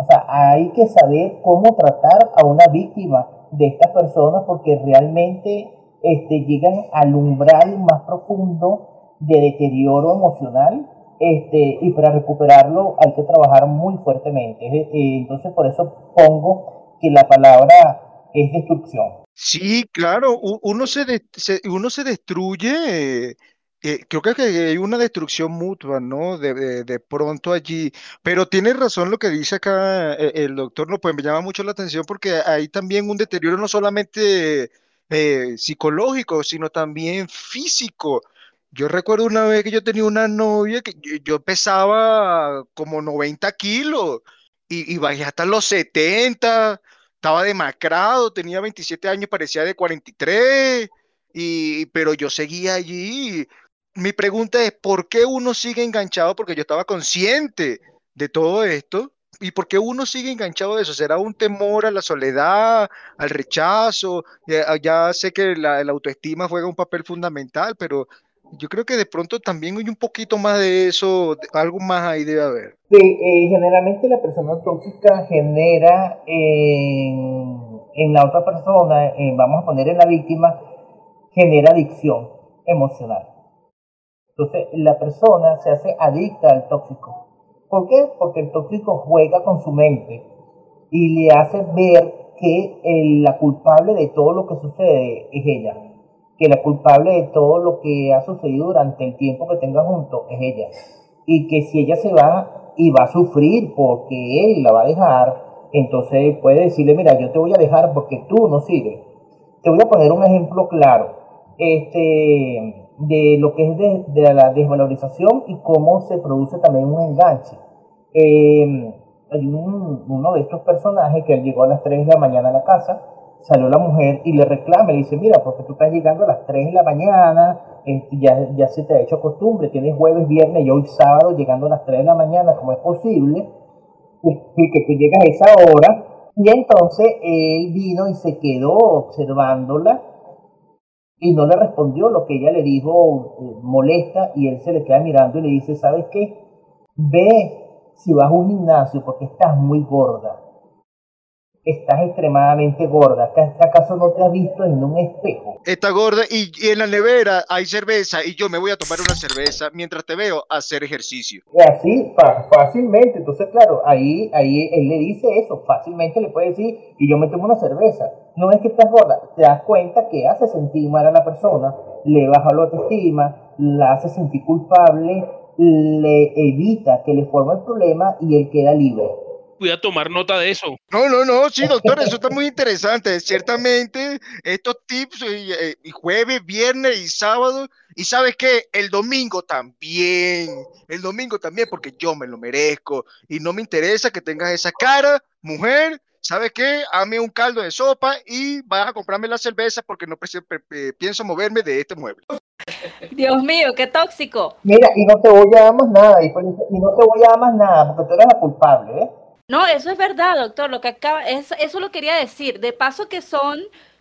o sea, hay que saber cómo tratar a una víctima de estas personas porque realmente este, llegan al umbral más profundo de deterioro emocional este, y para recuperarlo hay que trabajar muy fuertemente. Eh, entonces por eso pongo que la palabra es destrucción. Sí, claro, uno se, uno se destruye creo que hay una destrucción mutua, ¿no? De, de, pronto allí, pero tiene razón lo que dice acá eh, el, doctor, no, pues me llama mucho la atención porque hay también un deterioro no solamente eh, psicológico, sino también físico. Yo recuerdo una vez que yo tenía una novia que yo, pesaba como 90 kilos y, y bajé hasta los 70, estaba demacrado, tenía 27 años, parecía de 43. Y, pero yo seguía allí mi pregunta es, ¿por qué uno sigue enganchado? Porque yo estaba consciente de todo esto. ¿Y por qué uno sigue enganchado de eso? ¿Será un temor a la soledad, al rechazo? Ya, sé que la, autoestima juega un papel fundamental, pero yo creo que de pronto también hay un poquito más de eso, algo más ahí debe haber. Eh, generalmente la persona tóxica genera en, en la otra persona, vamos a poner en la víctima, genera adicción emocional. Entonces, la persona se hace adicta al tóxico. ¿Por qué? Porque el tóxico juega con su mente y le hace ver que la culpable de todo lo que sucede es ella. Que la culpable de todo lo que ha sucedido durante el tiempo que tenga junto es ella. Y que si ella se va y va a sufrir porque él la va a dejar, entonces puede decirle, mira, yo te voy a dejar porque tú no sigues. Te voy a poner un ejemplo claro. Este, de lo que es de, la desvalorización y cómo se produce también un enganche. Eh, hay uno de estos personajes que llegó a las 3 de la mañana a la casa, salió la mujer y le reclama, le dice, mira, porque tú estás llegando a las 3 de la mañana, este, ya, ya se te ha hecho costumbre, tienes jueves, viernes y hoy sábado llegando a las 3 de la mañana, ¿cómo es posible? Y que tú llegas a esa hora. Y entonces él vino y se quedó observándola y no le respondió lo que ella le dijo eh, molesta y él se le queda mirando y le dice, ¿sabes qué? Ve si vas a un gimnasio porque estás muy gorda estás extremadamente gorda. ¿Acaso no te has visto en un espejo? Está gorda y, en la nevera hay cerveza y yo me voy a tomar una cerveza mientras te veo hacer ejercicio. Así, fácilmente. Entonces, claro, ahí, ahí él le dice eso. Fácilmente le puede decir, y yo me tomo una cerveza. No es que estás gorda, te das cuenta que hace sentir mal a la persona, le baja la autoestima, la hace sentir culpable, le evita que le forme el problema y él queda libre voy a tomar nota de eso. No, no, no, sí, doctor, eso está muy interesante. Ciertamente, estos tips, eh, y, jueves, viernes y sábado, y sabes qué, el domingo también, el domingo también, porque yo me lo merezco, y no me interesa que tengas esa cara, mujer, ¿sabes qué? Hame un caldo de sopa y vas a comprarme la cerveza porque no pienso moverme de este mueble. Dios mío, qué tóxico. Mira, y no te voy a dar más nada, y, no te voy a dar más nada, porque tú eres la culpable, ¿eh? No, eso es verdad, doctor. Lo que acaba, eso, eso lo quería decir. De paso que son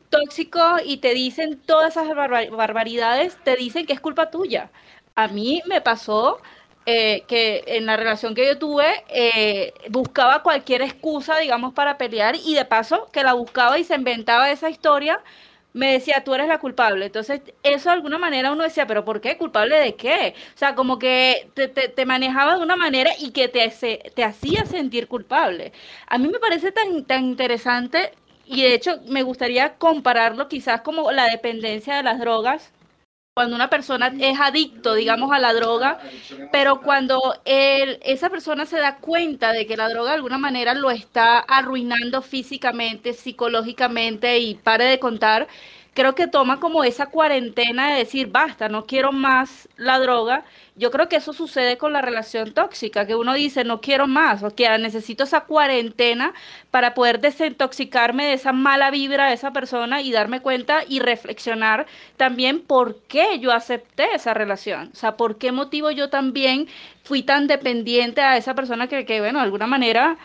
tóxicos y te dicen todas esas barbaridades, te dicen que es culpa tuya. A mí me pasó eh, que en la relación que yo tuve eh, buscaba cualquier excusa, digamos, para pelear y de paso que la buscaba y se inventaba esa historia me decía, tú eres la culpable. Entonces, eso de alguna manera uno decía, pero ¿por qué? ¿Culpable de qué? O sea, como que te, te, manejaba de una manera y que te, te hacía sentir culpable. A mí me parece tan, tan interesante y de hecho me gustaría compararlo quizás como la dependencia de las drogas cuando una persona es adicto, digamos, a la droga, pero cuando esa persona se da cuenta de que la droga de alguna manera lo está arruinando físicamente, psicológicamente y pare de contar, creo que toma como esa cuarentena de decir, basta, no quiero más la droga. Yo creo que eso sucede con la relación tóxica, que uno dice, no quiero más, o que necesito esa cuarentena para poder desintoxicarme de esa mala vibra de esa persona y darme cuenta y reflexionar también por qué yo acepté esa relación. O sea, por qué motivo yo también fui tan dependiente a esa persona que, que bueno, de alguna manera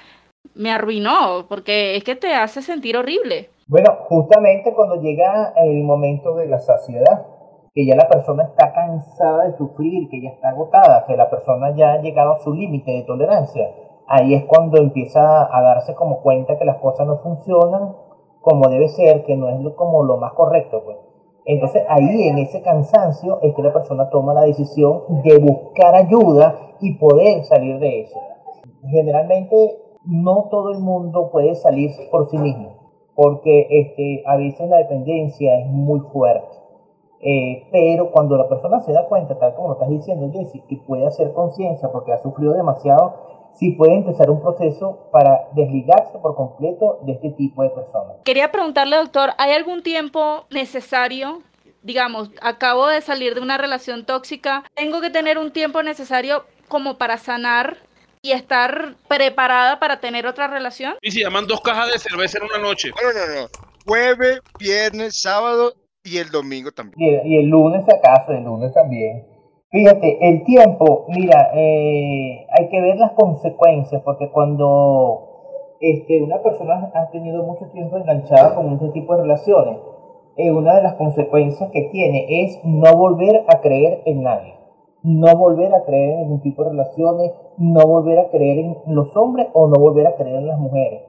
me arruinó, porque es que te hace sentir horrible. Bueno, justamente cuando llega el momento de la saciedad, que ya la persona está cansada de sufrir, que ya está agotada, que la persona ya ha llegado a su límite de tolerancia, ahí es cuando empieza a darse como cuenta que las cosas no funcionan como debe ser, que no es como lo más correcto, pues. Entonces ahí en ese cansancio es que la persona toma la decisión de buscar ayuda y poder salir de eso. Generalmente no todo el mundo puede salir por sí mismo porque este, a veces la dependencia es muy fuerte. Eh, pero cuando la persona se da cuenta, tal como lo estás diciendo, Jessy, que puede hacer conciencia porque ha sufrido demasiado, sí puede empezar un proceso para desligarse por completo de este tipo de personas. Quería preguntarle, doctor, ¿hay algún tiempo necesario? Digamos, acabo de salir de una relación tóxica, ¿tengo que tener un tiempo necesario como para sanar y estar preparada para tener otra relación? Y si llaman dos cajas de cerveza en una noche. No, no, no. Jueves, viernes, sábado y el domingo también. Y el, lunes, acaso, el lunes también. Fíjate, el tiempo, mira, eh, hay que ver las consecuencias, porque cuando este, una persona ha tenido mucho tiempo enganchada con este tipo de relaciones, eh, una de las consecuencias que tiene es no volver a creer en nadie no volver a creer en ningún tipo de relaciones, no volver a creer en los hombres o no volver a creer en las mujeres.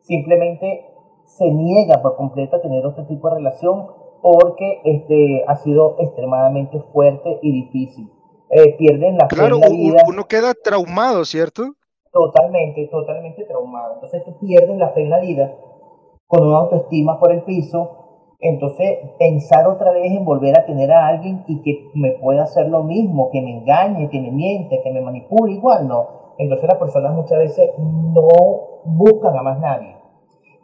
Simplemente se niega por completo a tener otro tipo de relación porque este, ha sido extremadamente fuerte y difícil. Eh, pierden la claro, fe en la vida. Uno queda traumado, ¿cierto? Totalmente, totalmente traumado. Entonces tú pierdes la fe en la vida con una autoestima por el piso entonces, pensar otra vez en volver a tener a alguien y que me pueda hacer lo mismo, que me engañe, que me miente, que me manipule, igual no. Entonces las personas muchas veces no buscan a más nadie.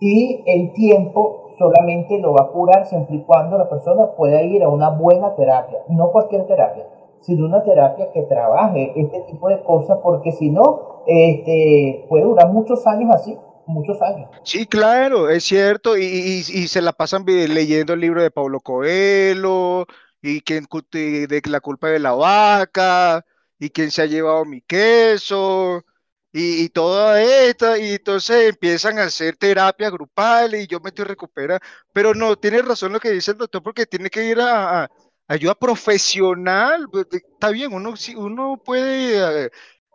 Y el tiempo solamente lo va a curar siempre y cuando la persona pueda ir a una buena terapia, no cualquier terapia, sino una terapia que trabaje este tipo de cosas, porque si no, este, puede durar muchos años así muchos años. Sí, claro, es cierto, y, se la pasan leyendo el libro de Pablo Coelho, y quién de la culpa de la vaca, y quién se ha llevado mi queso, y, y toda esta, y entonces empiezan a hacer terapia grupal y yo me estoy recuperando, pero no, tiene razón lo que dice el doctor, porque tiene que ir a, ayuda profesional, pues, está bien, uno, uno puede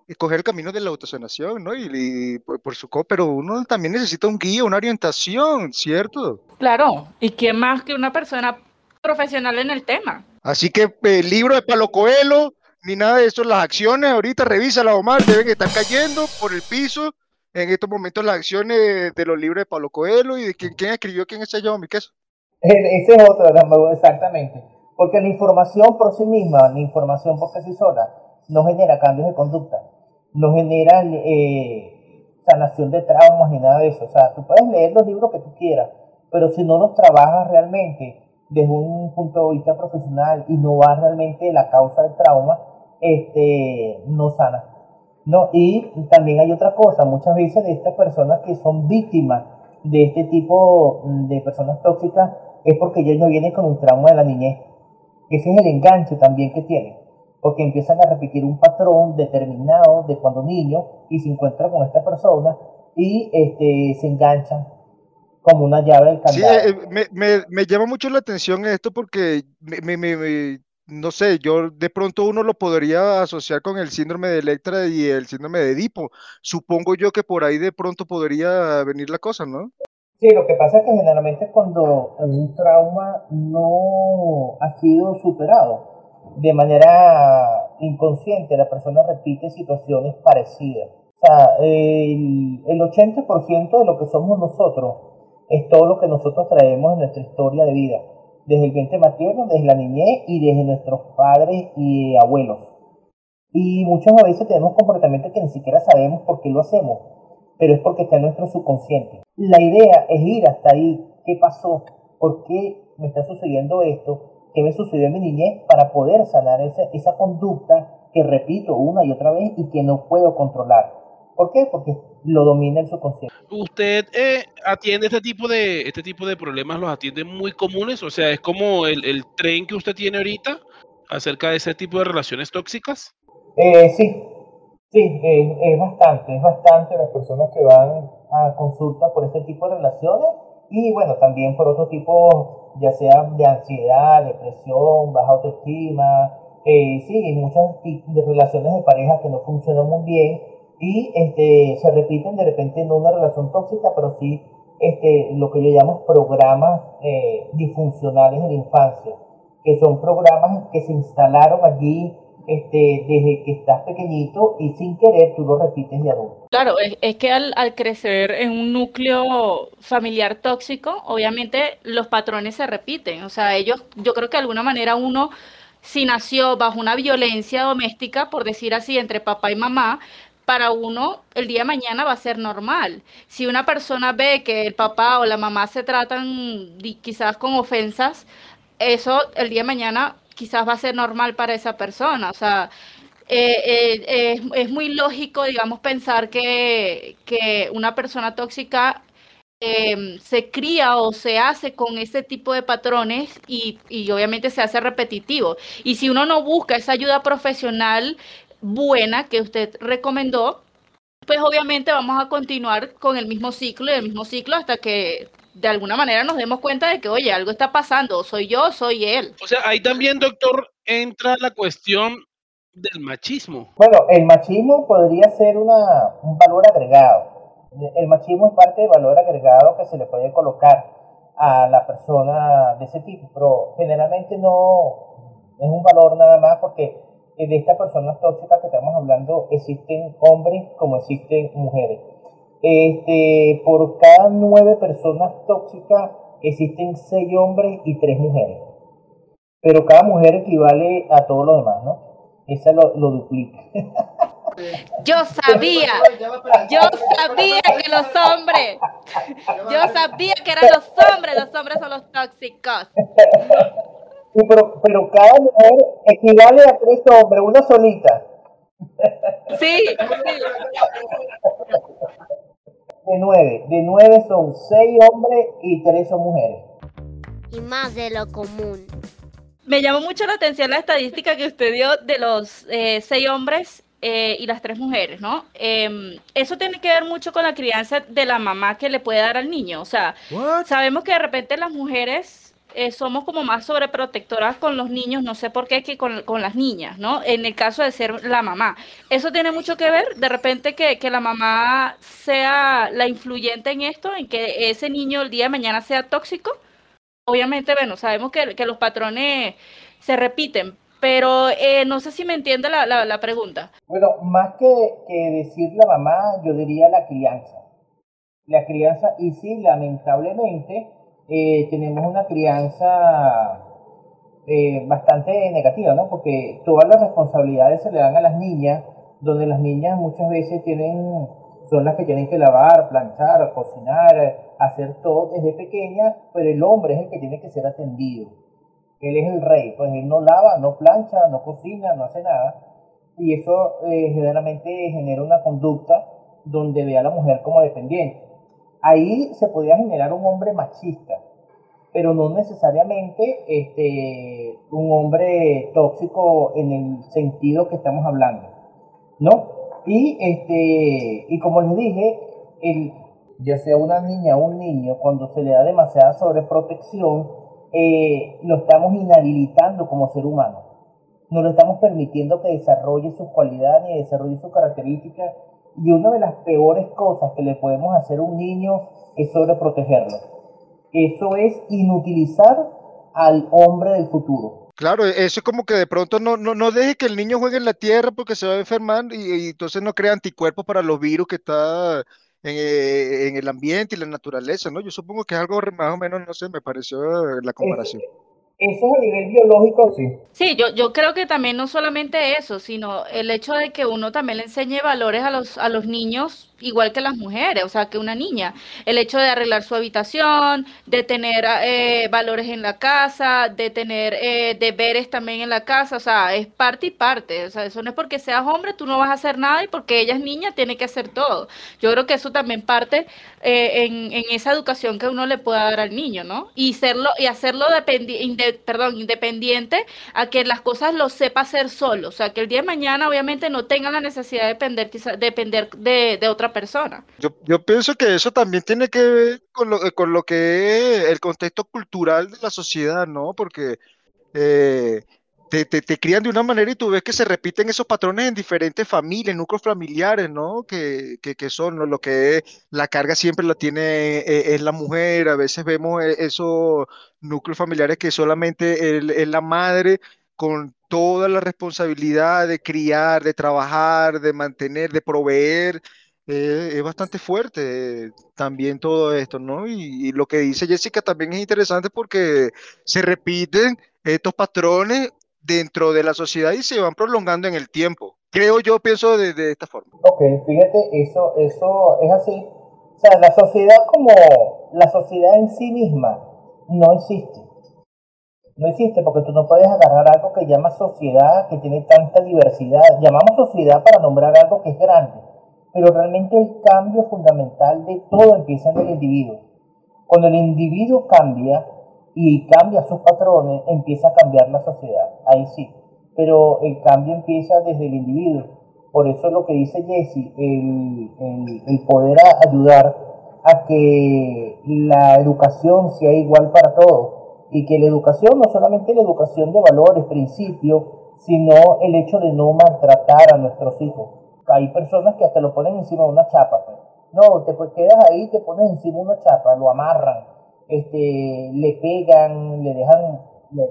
eh, coger el camino de la autosanación, ¿no? Y, por, su co, pero uno también necesita un guía, una orientación, ¿cierto? Claro, y quién más que una persona profesional en el tema. Así que el libro de Palo Coelho, ni nada de eso, las acciones, ahorita revisa la Omar, deben estar cayendo por el piso en estos momentos las acciones de los libros de Palo Coelho y de quién, quién escribió quién se llevado mi queso. Ese es otro, exactamente. Porque la información por sí misma, la información por sí sola, no genera cambios de conducta no generan eh, sanación de traumas ni nada de eso. O sea, tú puedes leer los libros que tú quieras, pero si no los trabajas realmente desde un punto de vista profesional y no vas realmente la causa del trauma, este, no sana. ¿no? Y también hay otra cosa, muchas veces de estas personas que son víctimas de este tipo de personas tóxicas es porque ellos no vienen con un trauma de la niñez. Ese es el enganche también que tienen porque empiezan a repetir un patrón determinado de cuando niño y se encuentra con esta persona y este, se enganchan como una llave del candado. Sí, eh, me, me, me, llama mucho la atención esto porque me, no sé, yo de pronto uno lo podría asociar con el síndrome de Electra y el síndrome de Edipo. Supongo yo que por ahí de pronto podría venir la cosa, ¿no? Sí, lo que pasa es que generalmente cuando un trauma no ha sido superado, de manera inconsciente la persona repite situaciones parecidas. O sea, el, el 80% de lo que somos nosotros es todo lo que nosotros traemos en nuestra historia de vida, desde el vientre materno, desde la niñez y desde nuestros padres y abuelos. Y muchas veces tenemos comportamientos que ni siquiera sabemos por qué lo hacemos, pero es porque está en nuestro subconsciente. La idea es ir hasta ahí, qué pasó, ¿por qué me está sucediendo esto? ¿Qué me sucedió en mi niñez? Para poder sanar esa, esa conducta que repito una y otra vez y que no puedo controlar. ¿Por qué? Porque lo domina el subconsciente. ¿Usted eh, atiende este tipo de este tipo de problemas, los atiende muy comunes? O sea, es como el, el tren que usted tiene ahorita acerca de ese tipo de relaciones tóxicas. Eh, sí, sí, eh, es bastante, es bastante las personas que van a consulta por este tipo de relaciones y bueno, también por otro tipo, ya sea de ansiedad, depresión, baja autoestima, eh, sí, muchas de relaciones de pareja que no funcionan muy bien y este, se repiten de repente no una relación tóxica, pero sí este, lo que yo llamo programas eh, disfuncionales en la infancia, que son programas que se instalaron allí este, desde que estás pequeñito y sin querer tú lo repites de adulto. Claro, es, que al, crecer en un núcleo familiar tóxico, obviamente los patrones se repiten. O sea, ellos, yo creo que de alguna manera uno, si nació bajo una violencia doméstica, por decir así, entre papá y mamá, para uno el día de mañana va a ser normal. Si una persona ve que el papá o la mamá se tratan quizás con ofensas, eso el día de mañana quizás va a ser normal para esa persona. O sea, eh, eh, es, muy lógico, digamos, pensar que, una persona tóxica em, se cría o se hace con ese tipo de patrones y, y, obviamente se hace repetitivo. Y si uno no busca esa ayuda profesional buena que usted recomendó, pues obviamente vamos a continuar con el mismo ciclo y el mismo ciclo hasta que de alguna manera nos demos cuenta de que, oye, algo está pasando, soy yo, soy él. O sea, ahí también, doctor, entra la cuestión del machismo. Bueno, el machismo podría ser una, un valor agregado. El machismo es parte del valor agregado que se le puede colocar a la persona de ese tipo, pero generalmente no es un valor nada más porque de estas personas tóxicas que estamos hablando existen hombres como existen mujeres. Este, por cada nueve personas tóxicas existen seis hombres y tres mujeres. Pero cada mujer equivale a todo lo demás, ¿no? Esa lo, lo duplica. Yo sabía, yo sabía que los hombres, yo sabía que eran los hombres, los hombres son los tóxicos. pero, pero cada mujer equivale a tres hombres, una solita. Sí, sí de nueve. De nueve son seis hombres y tres son mujeres. Y más de lo común. Me llamó mucho la atención la estadística que usted dio de los eh, seis hombres eh, y las tres mujeres, ¿no? Em, eso tiene que ver mucho con la crianza de la mamá que le puede dar al niño. O sea, sabemos que de repente las mujeres eh, somos como más sobreprotectoras con los niños, no sé por qué, que con, las niñas, ¿no? En el caso de ser la mamá. ¿Eso tiene mucho que ver? De repente que, la mamá sea la influyente en esto, en que ese niño el día de mañana sea tóxico. Obviamente, bueno, sabemos que, los patrones se repiten, pero eh, no sé si me entiende la, la, pregunta. Bueno, más que, que decir la mamá, yo diría la crianza. La crianza, y sí, lamentablemente, eh, tenemos una crianza eh, bastante negativa, ¿no? Porque todas las responsabilidades se le dan a las niñas, donde las niñas muchas veces tienen, son las que tienen que lavar, planchar, cocinar, hacer todo desde pequeña, pero el hombre es el que tiene que ser atendido. Él es el rey, pues él no lava, no plancha, no cocina, no hace nada. Y eso eh, generalmente genera una conducta donde ve a la mujer como dependiente ahí se podía generar un hombre machista, pero no necesariamente este, un hombre tóxico en el sentido que estamos hablando, ¿no? Y, este, y como les dije, el, ya sea una niña o un niño, cuando se le da demasiada sobreprotección, eh, lo estamos inhabilitando como ser humano. No le estamos permitiendo que desarrolle sus cualidades y desarrolle sus características y una de las peores cosas que le podemos hacer a un niño es sobreprotegerlo. Eso es inutilizar al hombre del futuro. Claro, eso es como que de pronto no, no, no deje que el niño juegue en la tierra porque se va a enfermar y, entonces no crea anticuerpos para los virus que está en, el ambiente y la naturaleza, ¿no? Yo supongo que es algo más o menos, no sé, me pareció la comparación. Eso a nivel biológico, sí. Sí, yo, yo creo que también no solamente eso, sino el hecho de que uno también le enseñe valores a los, a los niños igual que las mujeres, o sea, que una niña. El hecho de arreglar su habitación, de tener eh, valores en la casa, de tener eh, deberes también en la casa, o sea, es parte y parte. O sea, eso no es porque seas hombre, tú no vas a hacer nada y porque ella es niña, tiene que hacer todo. Yo creo que eso también parte eh, en, en, esa educación que uno le pueda dar al niño, ¿no? Y, serlo, y hacerlo perdón, independiente a que las cosas lo sepa hacer solo. O sea, que el día de mañana obviamente no tenga la necesidad de depender, depender de, de otra persona. Yo, pienso que eso también tiene que ver con lo, con lo que es el contexto cultural de la sociedad, ¿no? Porque eh, te, te, te, crían de una manera y tú ves que se repiten esos patrones en diferentes familias, núcleos familiares, ¿no? Que, que, son lo que es, la carga siempre la tiene eh, es la mujer, a veces vemos eh, esos núcleos familiares que solamente es la madre con toda la responsabilidad de criar, de trabajar, de mantener, de proveer, eh, es bastante fuerte también todo esto, ¿no? Y, lo que dice Jessica también es interesante porque se repiten estos patrones dentro de la sociedad y se van prolongando en el tiempo. Creo yo, pienso de, esta forma. Ok, fíjate, eso, eso es así. O sea, la sociedad como la sociedad en sí misma no existe. No existe porque tú no puedes agarrar algo que llama sociedad, que tiene tanta diversidad. Llamamos sociedad para nombrar algo que es grande. Pero realmente el cambio fundamental de todo empieza en el individuo. Cuando el individuo cambia, y cambia sus patrones, empieza a cambiar la sociedad. Ahí sí. Pero el cambio empieza desde el individuo. Por eso es lo que dice Jesse, el, el, el poder ayudar a que la educación sea igual para todos. Y que la educación, no solamente la educación de valores, principios, sino el hecho de no maltratar a nuestros hijos. Hay personas que hasta lo ponen encima de una chapa. Pues. No, te quedas ahí, te pones encima de una chapa, lo amarran este, le pegan, le dejan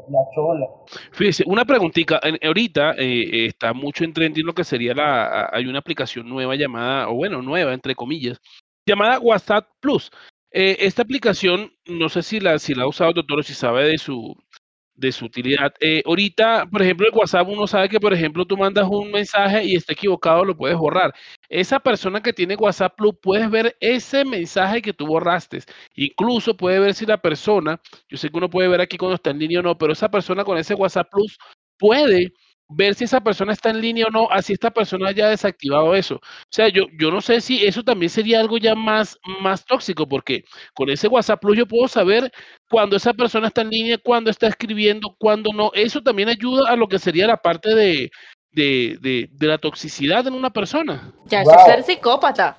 la, chola. Fíjese, una preguntita. Ahorita eh, está mucho en lo que sería la. Hay una aplicación nueva llamada, o bueno, nueva, entre comillas, llamada WhatsApp Plus. Eh, esta aplicación, no sé si la, si la ha usado el doctor o si sabe de su, de su utilidad. Eh, ahorita, por ejemplo, el WhatsApp uno sabe que, por ejemplo, tú mandas un mensaje y está equivocado, lo puedes borrar. Esa persona que tiene WhatsApp Plus, puedes ver ese mensaje que tú borraste. Incluso puede ver si la persona, yo sé que uno puede ver aquí cuando está en línea o no, pero esa persona con ese WhatsApp Plus puede ver si esa persona está en línea o no, así esta persona haya desactivado eso. O sea, yo, yo no sé si eso también sería algo ya más, más tóxico, porque con ese WhatsApp Plus yo puedo saber cuando esa persona está en línea, cuando está escribiendo, cuando no. Eso también ayuda a lo que sería la parte de, de, de, de la toxicidad en una persona. Ya, eso es ser psicópata.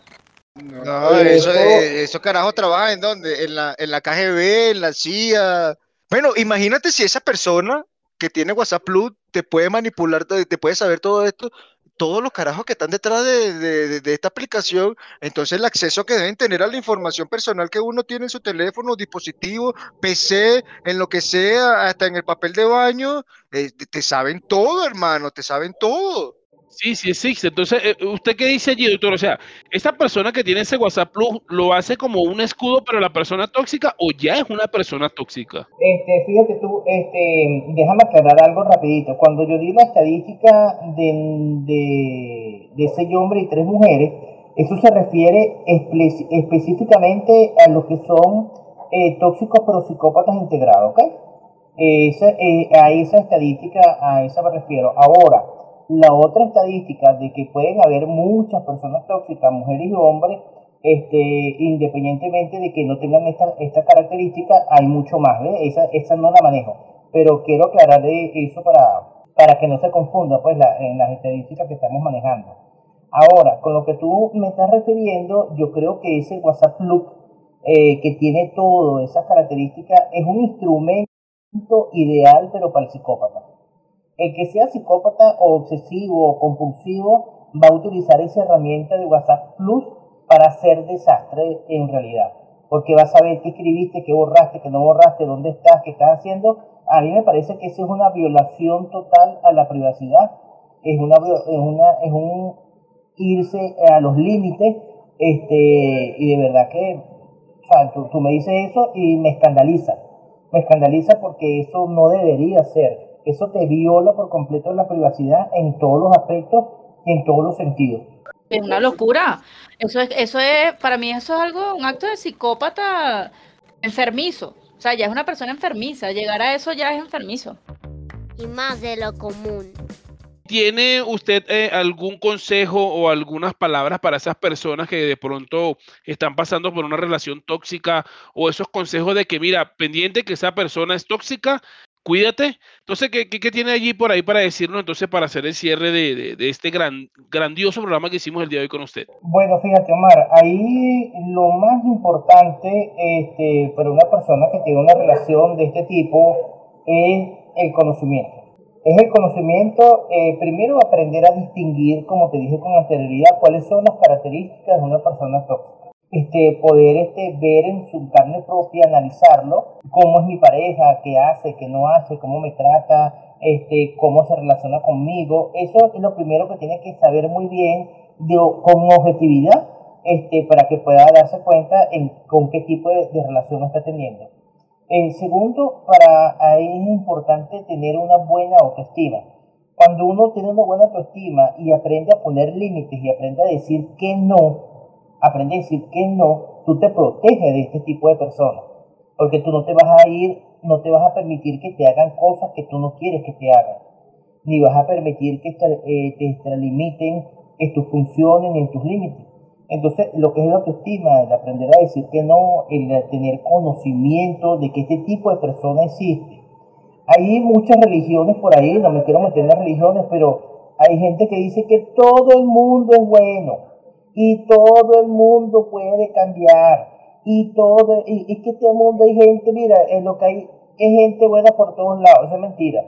No, eso, eh, eso carajo trabaja en dónde? En la, en la KGB, en la CIA. Bueno, imagínate si esa persona que tiene WhatsApp Plus te puede manipular, te puede saber todo esto, todos los carajos que están detrás de, de, de, esta aplicación, entonces el acceso que deben tener a la información personal que uno tiene en su teléfono, dispositivo, PC, en lo que sea, hasta en el papel de baño, eh, te saben todo, hermano, te saben todo. Sí, sí existe. Entonces, eh, ¿usted qué dice allí, doctor? O sea, ¿esa persona que tiene ese WhatsApp Plus lo hace como un escudo para la persona tóxica o ya es una persona tóxica? Este, fíjate tú, este, déjame aclarar algo rapidito. Cuando yo di la estadística de, de, de ese hombre y tres mujeres, eso se refiere específicamente a los que son eh, tóxicos pero psicópatas integrados, ¿ok? Esa, eh, a esa estadística, a esa me refiero. Ahora, la otra estadística de que pueden haber muchas personas tóxicas, mujeres y hombres, este, independientemente de que no tengan esta, esta característica, hay mucho más, Esa, esa no la manejo. Pero quiero aclarar eso para, para que no se confunda pues, la, en las estadísticas que estamos manejando. Ahora, con lo que tú me estás refiriendo, yo creo que ese WhatsApp Look eh, que tiene todas esas características es un instrumento ideal, pero para el psicópata. El que sea psicópata o obsesivo o compulsivo va a utilizar esa herramienta de WhatsApp Plus para hacer desastre en realidad. Porque va a saber qué escribiste, qué borraste, qué no borraste, dónde estás, qué estás haciendo. A mí me parece que eso es una violación total a la privacidad. Es, una, es, una, es un irse a los límites. Este, y de verdad que o sea, tú, tú me dices eso y me escandaliza. Me escandaliza porque eso no debería ser eso te viola por completo la privacidad en todos los aspectos y en todos los sentidos. Es una locura. Eso es, eso es, para mí eso es algo, un acto de psicópata enfermizo. O sea, ya es una persona enfermiza. Llegar a eso ya es enfermizo. Y más de lo común. ¿Tiene usted eh, algún consejo o algunas palabras para esas personas que de pronto están pasando por una relación tóxica o esos consejos de que, mira, pendiente que esa persona es tóxica, cuídate. Entonces, ¿qué, tiene allí por ahí para decirnos entonces para hacer el cierre de, de, este gran, grandioso programa que hicimos el día de hoy con usted? Bueno, fíjate, Omar, ahí lo más importante este, para una persona que tiene una relación de este tipo es el conocimiento. Es el conocimiento, eh, primero aprender a distinguir, como te dije con anterioridad, cuáles son las características de una persona tóxica este, poder este, ver en su carne propia, analizarlo, cómo es mi pareja, qué hace, qué no hace, cómo me trata, este, cómo se relaciona conmigo. Eso es lo primero que tiene que saber muy bien de, con objetividad este, para que pueda darse cuenta en con qué tipo de, relación está teniendo. El segundo, para ahí es importante tener una buena autoestima. Cuando uno tiene una buena autoestima y aprende a poner límites y aprende a decir que no, aprende a decir que no, tú te proteges de este tipo de personas, porque tú no te vas a ir, no te vas a permitir que te hagan cosas que tú no quieres que te hagan, ni vas a permitir que eh, te extralimiten en tus funciones ni en tus límites. Entonces, lo que es la autoestima, el aprender a decir que no, el tener conocimiento de que este tipo de persona existe. Hay muchas religiones por ahí, no me quiero meter en las religiones, pero hay gente que dice que todo el mundo es bueno y todo el mundo puede cambiar. Y todo y, y que este mundo hay gente mira en lo que hay es gente buena por todos lados es mentira.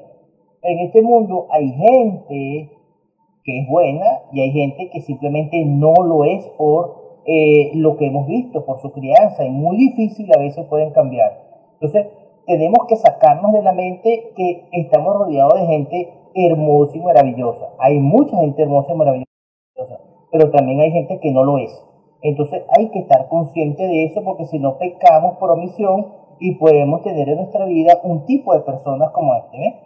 En este mundo hay gente que es buena y hay gente que simplemente no lo es por eh, lo que hemos visto por su crianza y muy difícil a veces pueden cambiar. Entonces tenemos que sacarnos de la mente que estamos rodeados de gente hermosa y maravillosa. Hay mucha gente hermosa y maravillosa pero también hay gente que no lo es. Entonces hay que estar consciente de eso porque si no pecamos por omisión y podemos tener en nuestra vida un tipo de personas como este.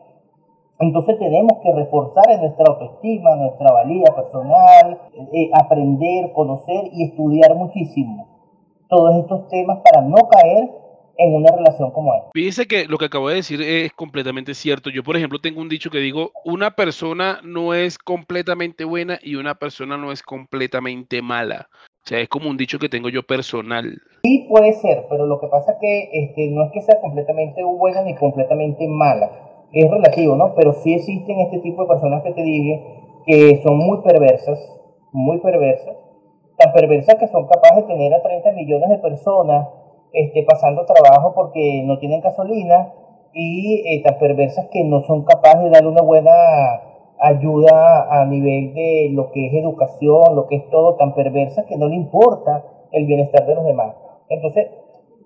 Entonces tenemos que reforzar en nuestra autoestima, nuestra valía personal, eh, aprender, conocer y estudiar muchísimo todos estos temas para no caer en una relación como esta. Fíjese que lo que acabo de decir es completamente cierto. Yo, por ejemplo, tengo un dicho que digo, una persona no es completamente buena y una persona no es completamente mala. O sea, es como un dicho que tengo yo personal. Sí, puede ser, pero lo que pasa es que este, no es que sea completamente buena ni completamente mala. Es relativo, ¿no? Pero sí existen este tipo de personas que te dije que son muy perversas, muy perversas, tan perversas que son capaces de tener a 30 millones de personas este, pasando trabajo porque no tienen gasolina y eh, tan perversas que no son capaces de darle una buena ayuda a nivel de lo que es educación, lo que es todo, tan perversas que no le importa el bienestar de los demás. Entonces,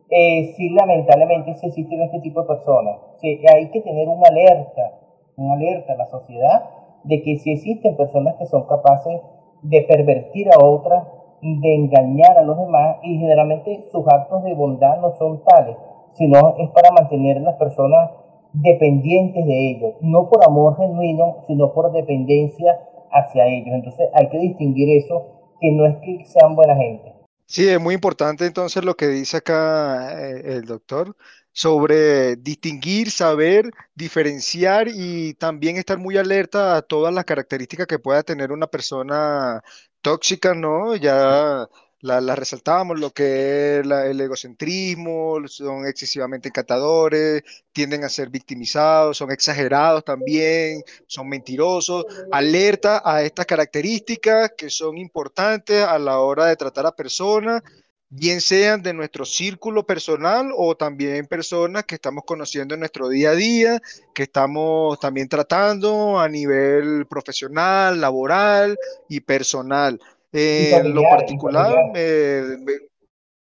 eh, sí, lamentablemente sí existen este tipo de personas. Sí, hay que tener una alerta, una alerta a la sociedad de que si existen personas que son capaces de pervertir a otras de engañar a los demás y generalmente sus actos de bondad no son tales, sino es para mantener a las personas dependientes de ellos, no por amor genuino, sino por dependencia hacia ellos. Entonces hay que distinguir eso, que no es que sean buena gente. Sí, es muy importante entonces lo que dice acá eh, el doctor sobre distinguir, saber, diferenciar y también estar muy alerta a todas las características que pueda tener una persona tóxicas, ¿no? Ya la, la resaltábamos, lo que es el egocentrismo, son excesivamente encantadores, tienden a ser victimizados, son exagerados también, son mentirosos. Alerta a estas características que son importantes a la hora de tratar a personas bien sean de nuestro círculo personal o también personas que estamos conociendo en nuestro día a día, que estamos también tratando a nivel profesional, laboral y personal. en lo particular,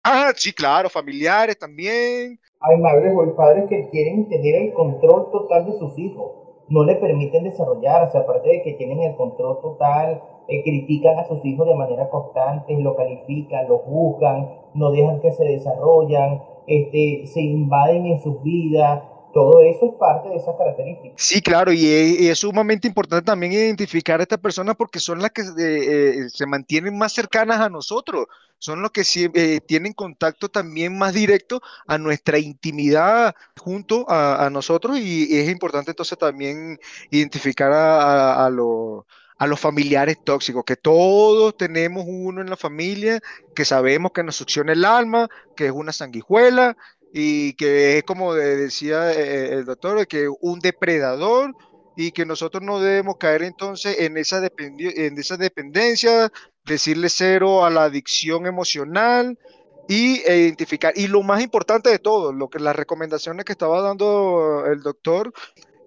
ah, sí, claro, familiares también. Hay madres o padres que quieren tener el control total de sus hijos, no le permiten desarrollarse, aparte de que tienen el control total eh, critican a sus hijos de manera constante, lo califican, lo juzgan, no dejan que se desarrollan, este, se invaden en sus vidas, todo eso es parte de esas características. Sí, claro, y es, sumamente importante también identificar a estas personas porque son las que eh, eh, se mantienen más cercanas a nosotros, son los que eh, tienen contacto también más directo a nuestra intimidad junto a, nosotros y, es importante entonces también identificar a, a los familiares tóxicos, que todos tenemos uno en la familia que sabemos que nos succiona el alma, que es una sanguijuela y que es como decía eh, el doctor, que un depredador y que nosotros no debemos caer entonces en esa, en esa dependencia, decirle cero a la adicción emocional y e identificar. Y lo más importante de todo, lo que las recomendaciones que estaba dando el doctor,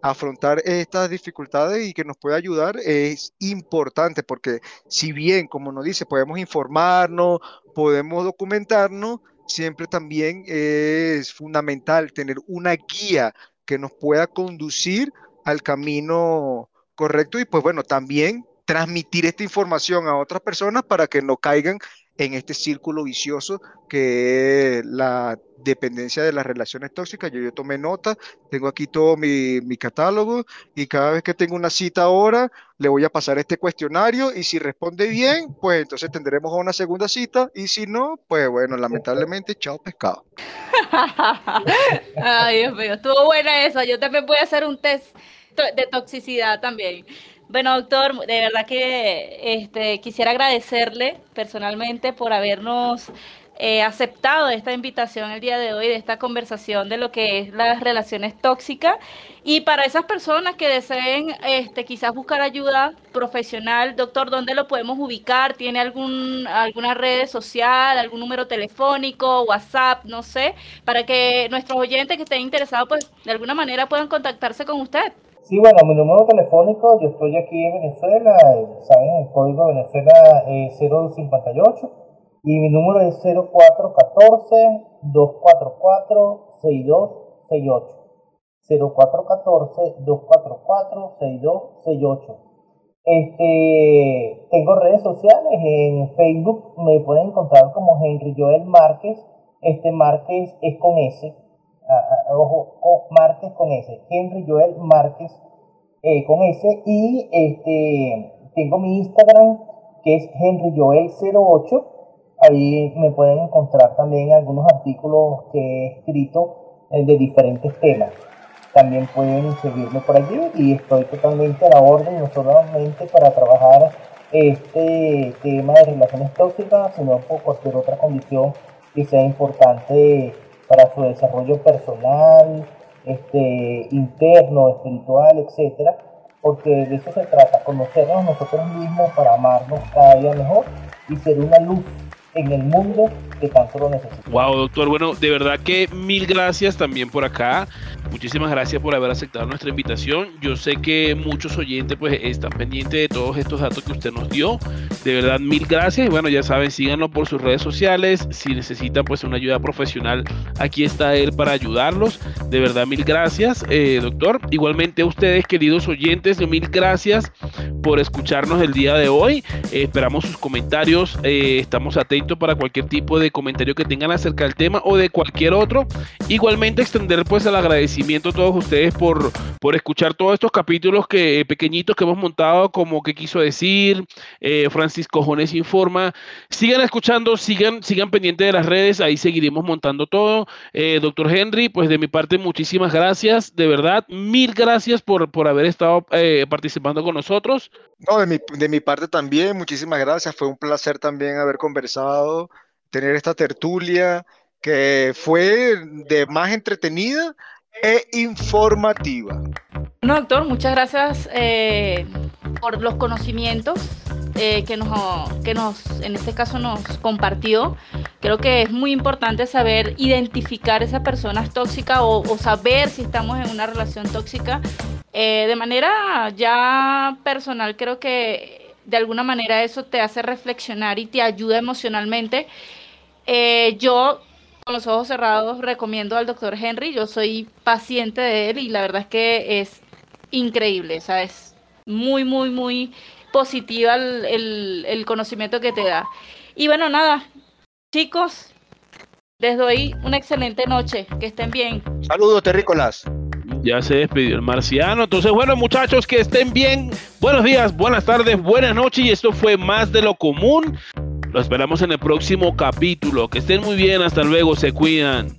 afrontar estas dificultades y que nos pueda ayudar es importante porque si bien, como nos dice, podemos informarnos, podemos documentarnos, siempre también es fundamental tener una guía que nos pueda conducir al camino correcto y pues bueno, también transmitir esta información a otras personas para que no caigan en este círculo vicioso que es la dependencia de las relaciones tóxicas. Yo, yo tomé nota, tengo aquí todo mi, mi, catálogo y cada vez que tengo una cita ahora, le voy a pasar este cuestionario y si responde bien, pues entonces tendremos una segunda cita y si no, pues bueno, lamentablemente, chao pescado. <laughs> Ay, Dios mío, estuvo buena esa. Yo también voy a hacer un test de toxicidad también. Bueno, doctor, de verdad que este, quisiera agradecerle personalmente por habernos eh, aceptado esta invitación el día de hoy, de esta conversación de lo que es las relaciones tóxicas. Y para esas personas que deseen este, quizás buscar ayuda profesional, doctor, ¿dónde lo podemos ubicar? ¿Tiene algún, alguna red social, algún número telefónico, WhatsApp, no sé, para que nuestros oyentes que estén interesados, pues de alguna manera puedan contactarse con usted? Sí, bueno, mi número telefónico, yo estoy aquí en Venezuela, saben, el código de Venezuela es 058 y mi número es 0414-244-6268. 0414-244-6268. Este, tengo redes sociales, en Facebook me pueden encontrar como Henry Joel Márquez, este Márquez es con S, ojo, Márquez con S, Henry Joel Márquez eh, con S, y este, tengo mi Instagram que es Henry Joel 08 ahí me pueden encontrar también algunos artículos que he escrito eh, de diferentes temas. También pueden seguirme por allí y estoy totalmente a la orden, no solamente para trabajar este tema de relaciones tóxicas, sino por cualquier otra condición que sea importante para su desarrollo personal, este, interno, espiritual, etcétera, porque de eso se trata, conocernos nosotros mismos para amarnos cada día mejor y ser una luz en el mundo que tanto lo necesita. Wow, doctor, bueno, de verdad que mil gracias también por acá. Muchísimas gracias por haber aceptado nuestra invitación. Yo sé que muchos oyentes pues están pendientes de todos estos datos que usted nos dio. De verdad, mil gracias. Y bueno, ya saben, síganlo por sus redes sociales. Si necesitan pues una ayuda profesional, aquí está él para ayudarlos. De verdad, mil gracias, eh, doctor. Igualmente a ustedes, queridos oyentes, mil gracias por escucharnos el día de hoy. esperamos sus comentarios. Eh, estamos atentos para cualquier tipo de comentario que tengan acerca del tema o de cualquier otro. Igualmente extender pues el agradecimiento a todos ustedes por, por escuchar todos estos capítulos que pequeñitos que hemos montado como que quiso decir eh, Francisco Jones informa. Sigan escuchando, sigan, sigan pendientes de las redes, ahí seguiremos montando todo. Eh, doctor Henry, pues de mi parte muchísimas gracias, de verdad, mil gracias por, por haber estado eh, participando con nosotros. No, de mi, de mi parte también, muchísimas gracias, fue un placer también haber conversado, tener esta tertulia que fue de más entretenida e informativa. No, doctor, muchas gracias eh, por los conocimientos eh, que, nos, que nos, en este caso, nos compartió. Creo que es muy importante saber identificar esas personas tóxicas o, saber si estamos en una relación tóxica. Eh, de manera ya personal, creo que de alguna manera eso te hace reflexionar y te ayuda emocionalmente. yo con los ojos cerrados recomiendo al doctor Henry. Yo soy paciente de él y la verdad es que es increíble, ¿sabes? Muy, muy, muy positiva el, conocimiento que te da. Y bueno, nada, chicos, les doy una excelente noche. Que estén bien. Saludos, terrícolas. Ya se despidió el marciano. Entonces, bueno, muchachos, que estén bien. Buenos días, buenas tardes, buenas noches. Y esto fue más de lo común. Lo esperamos en el próximo capítulo. Que estén muy bien. Hasta luego. Se cuidan.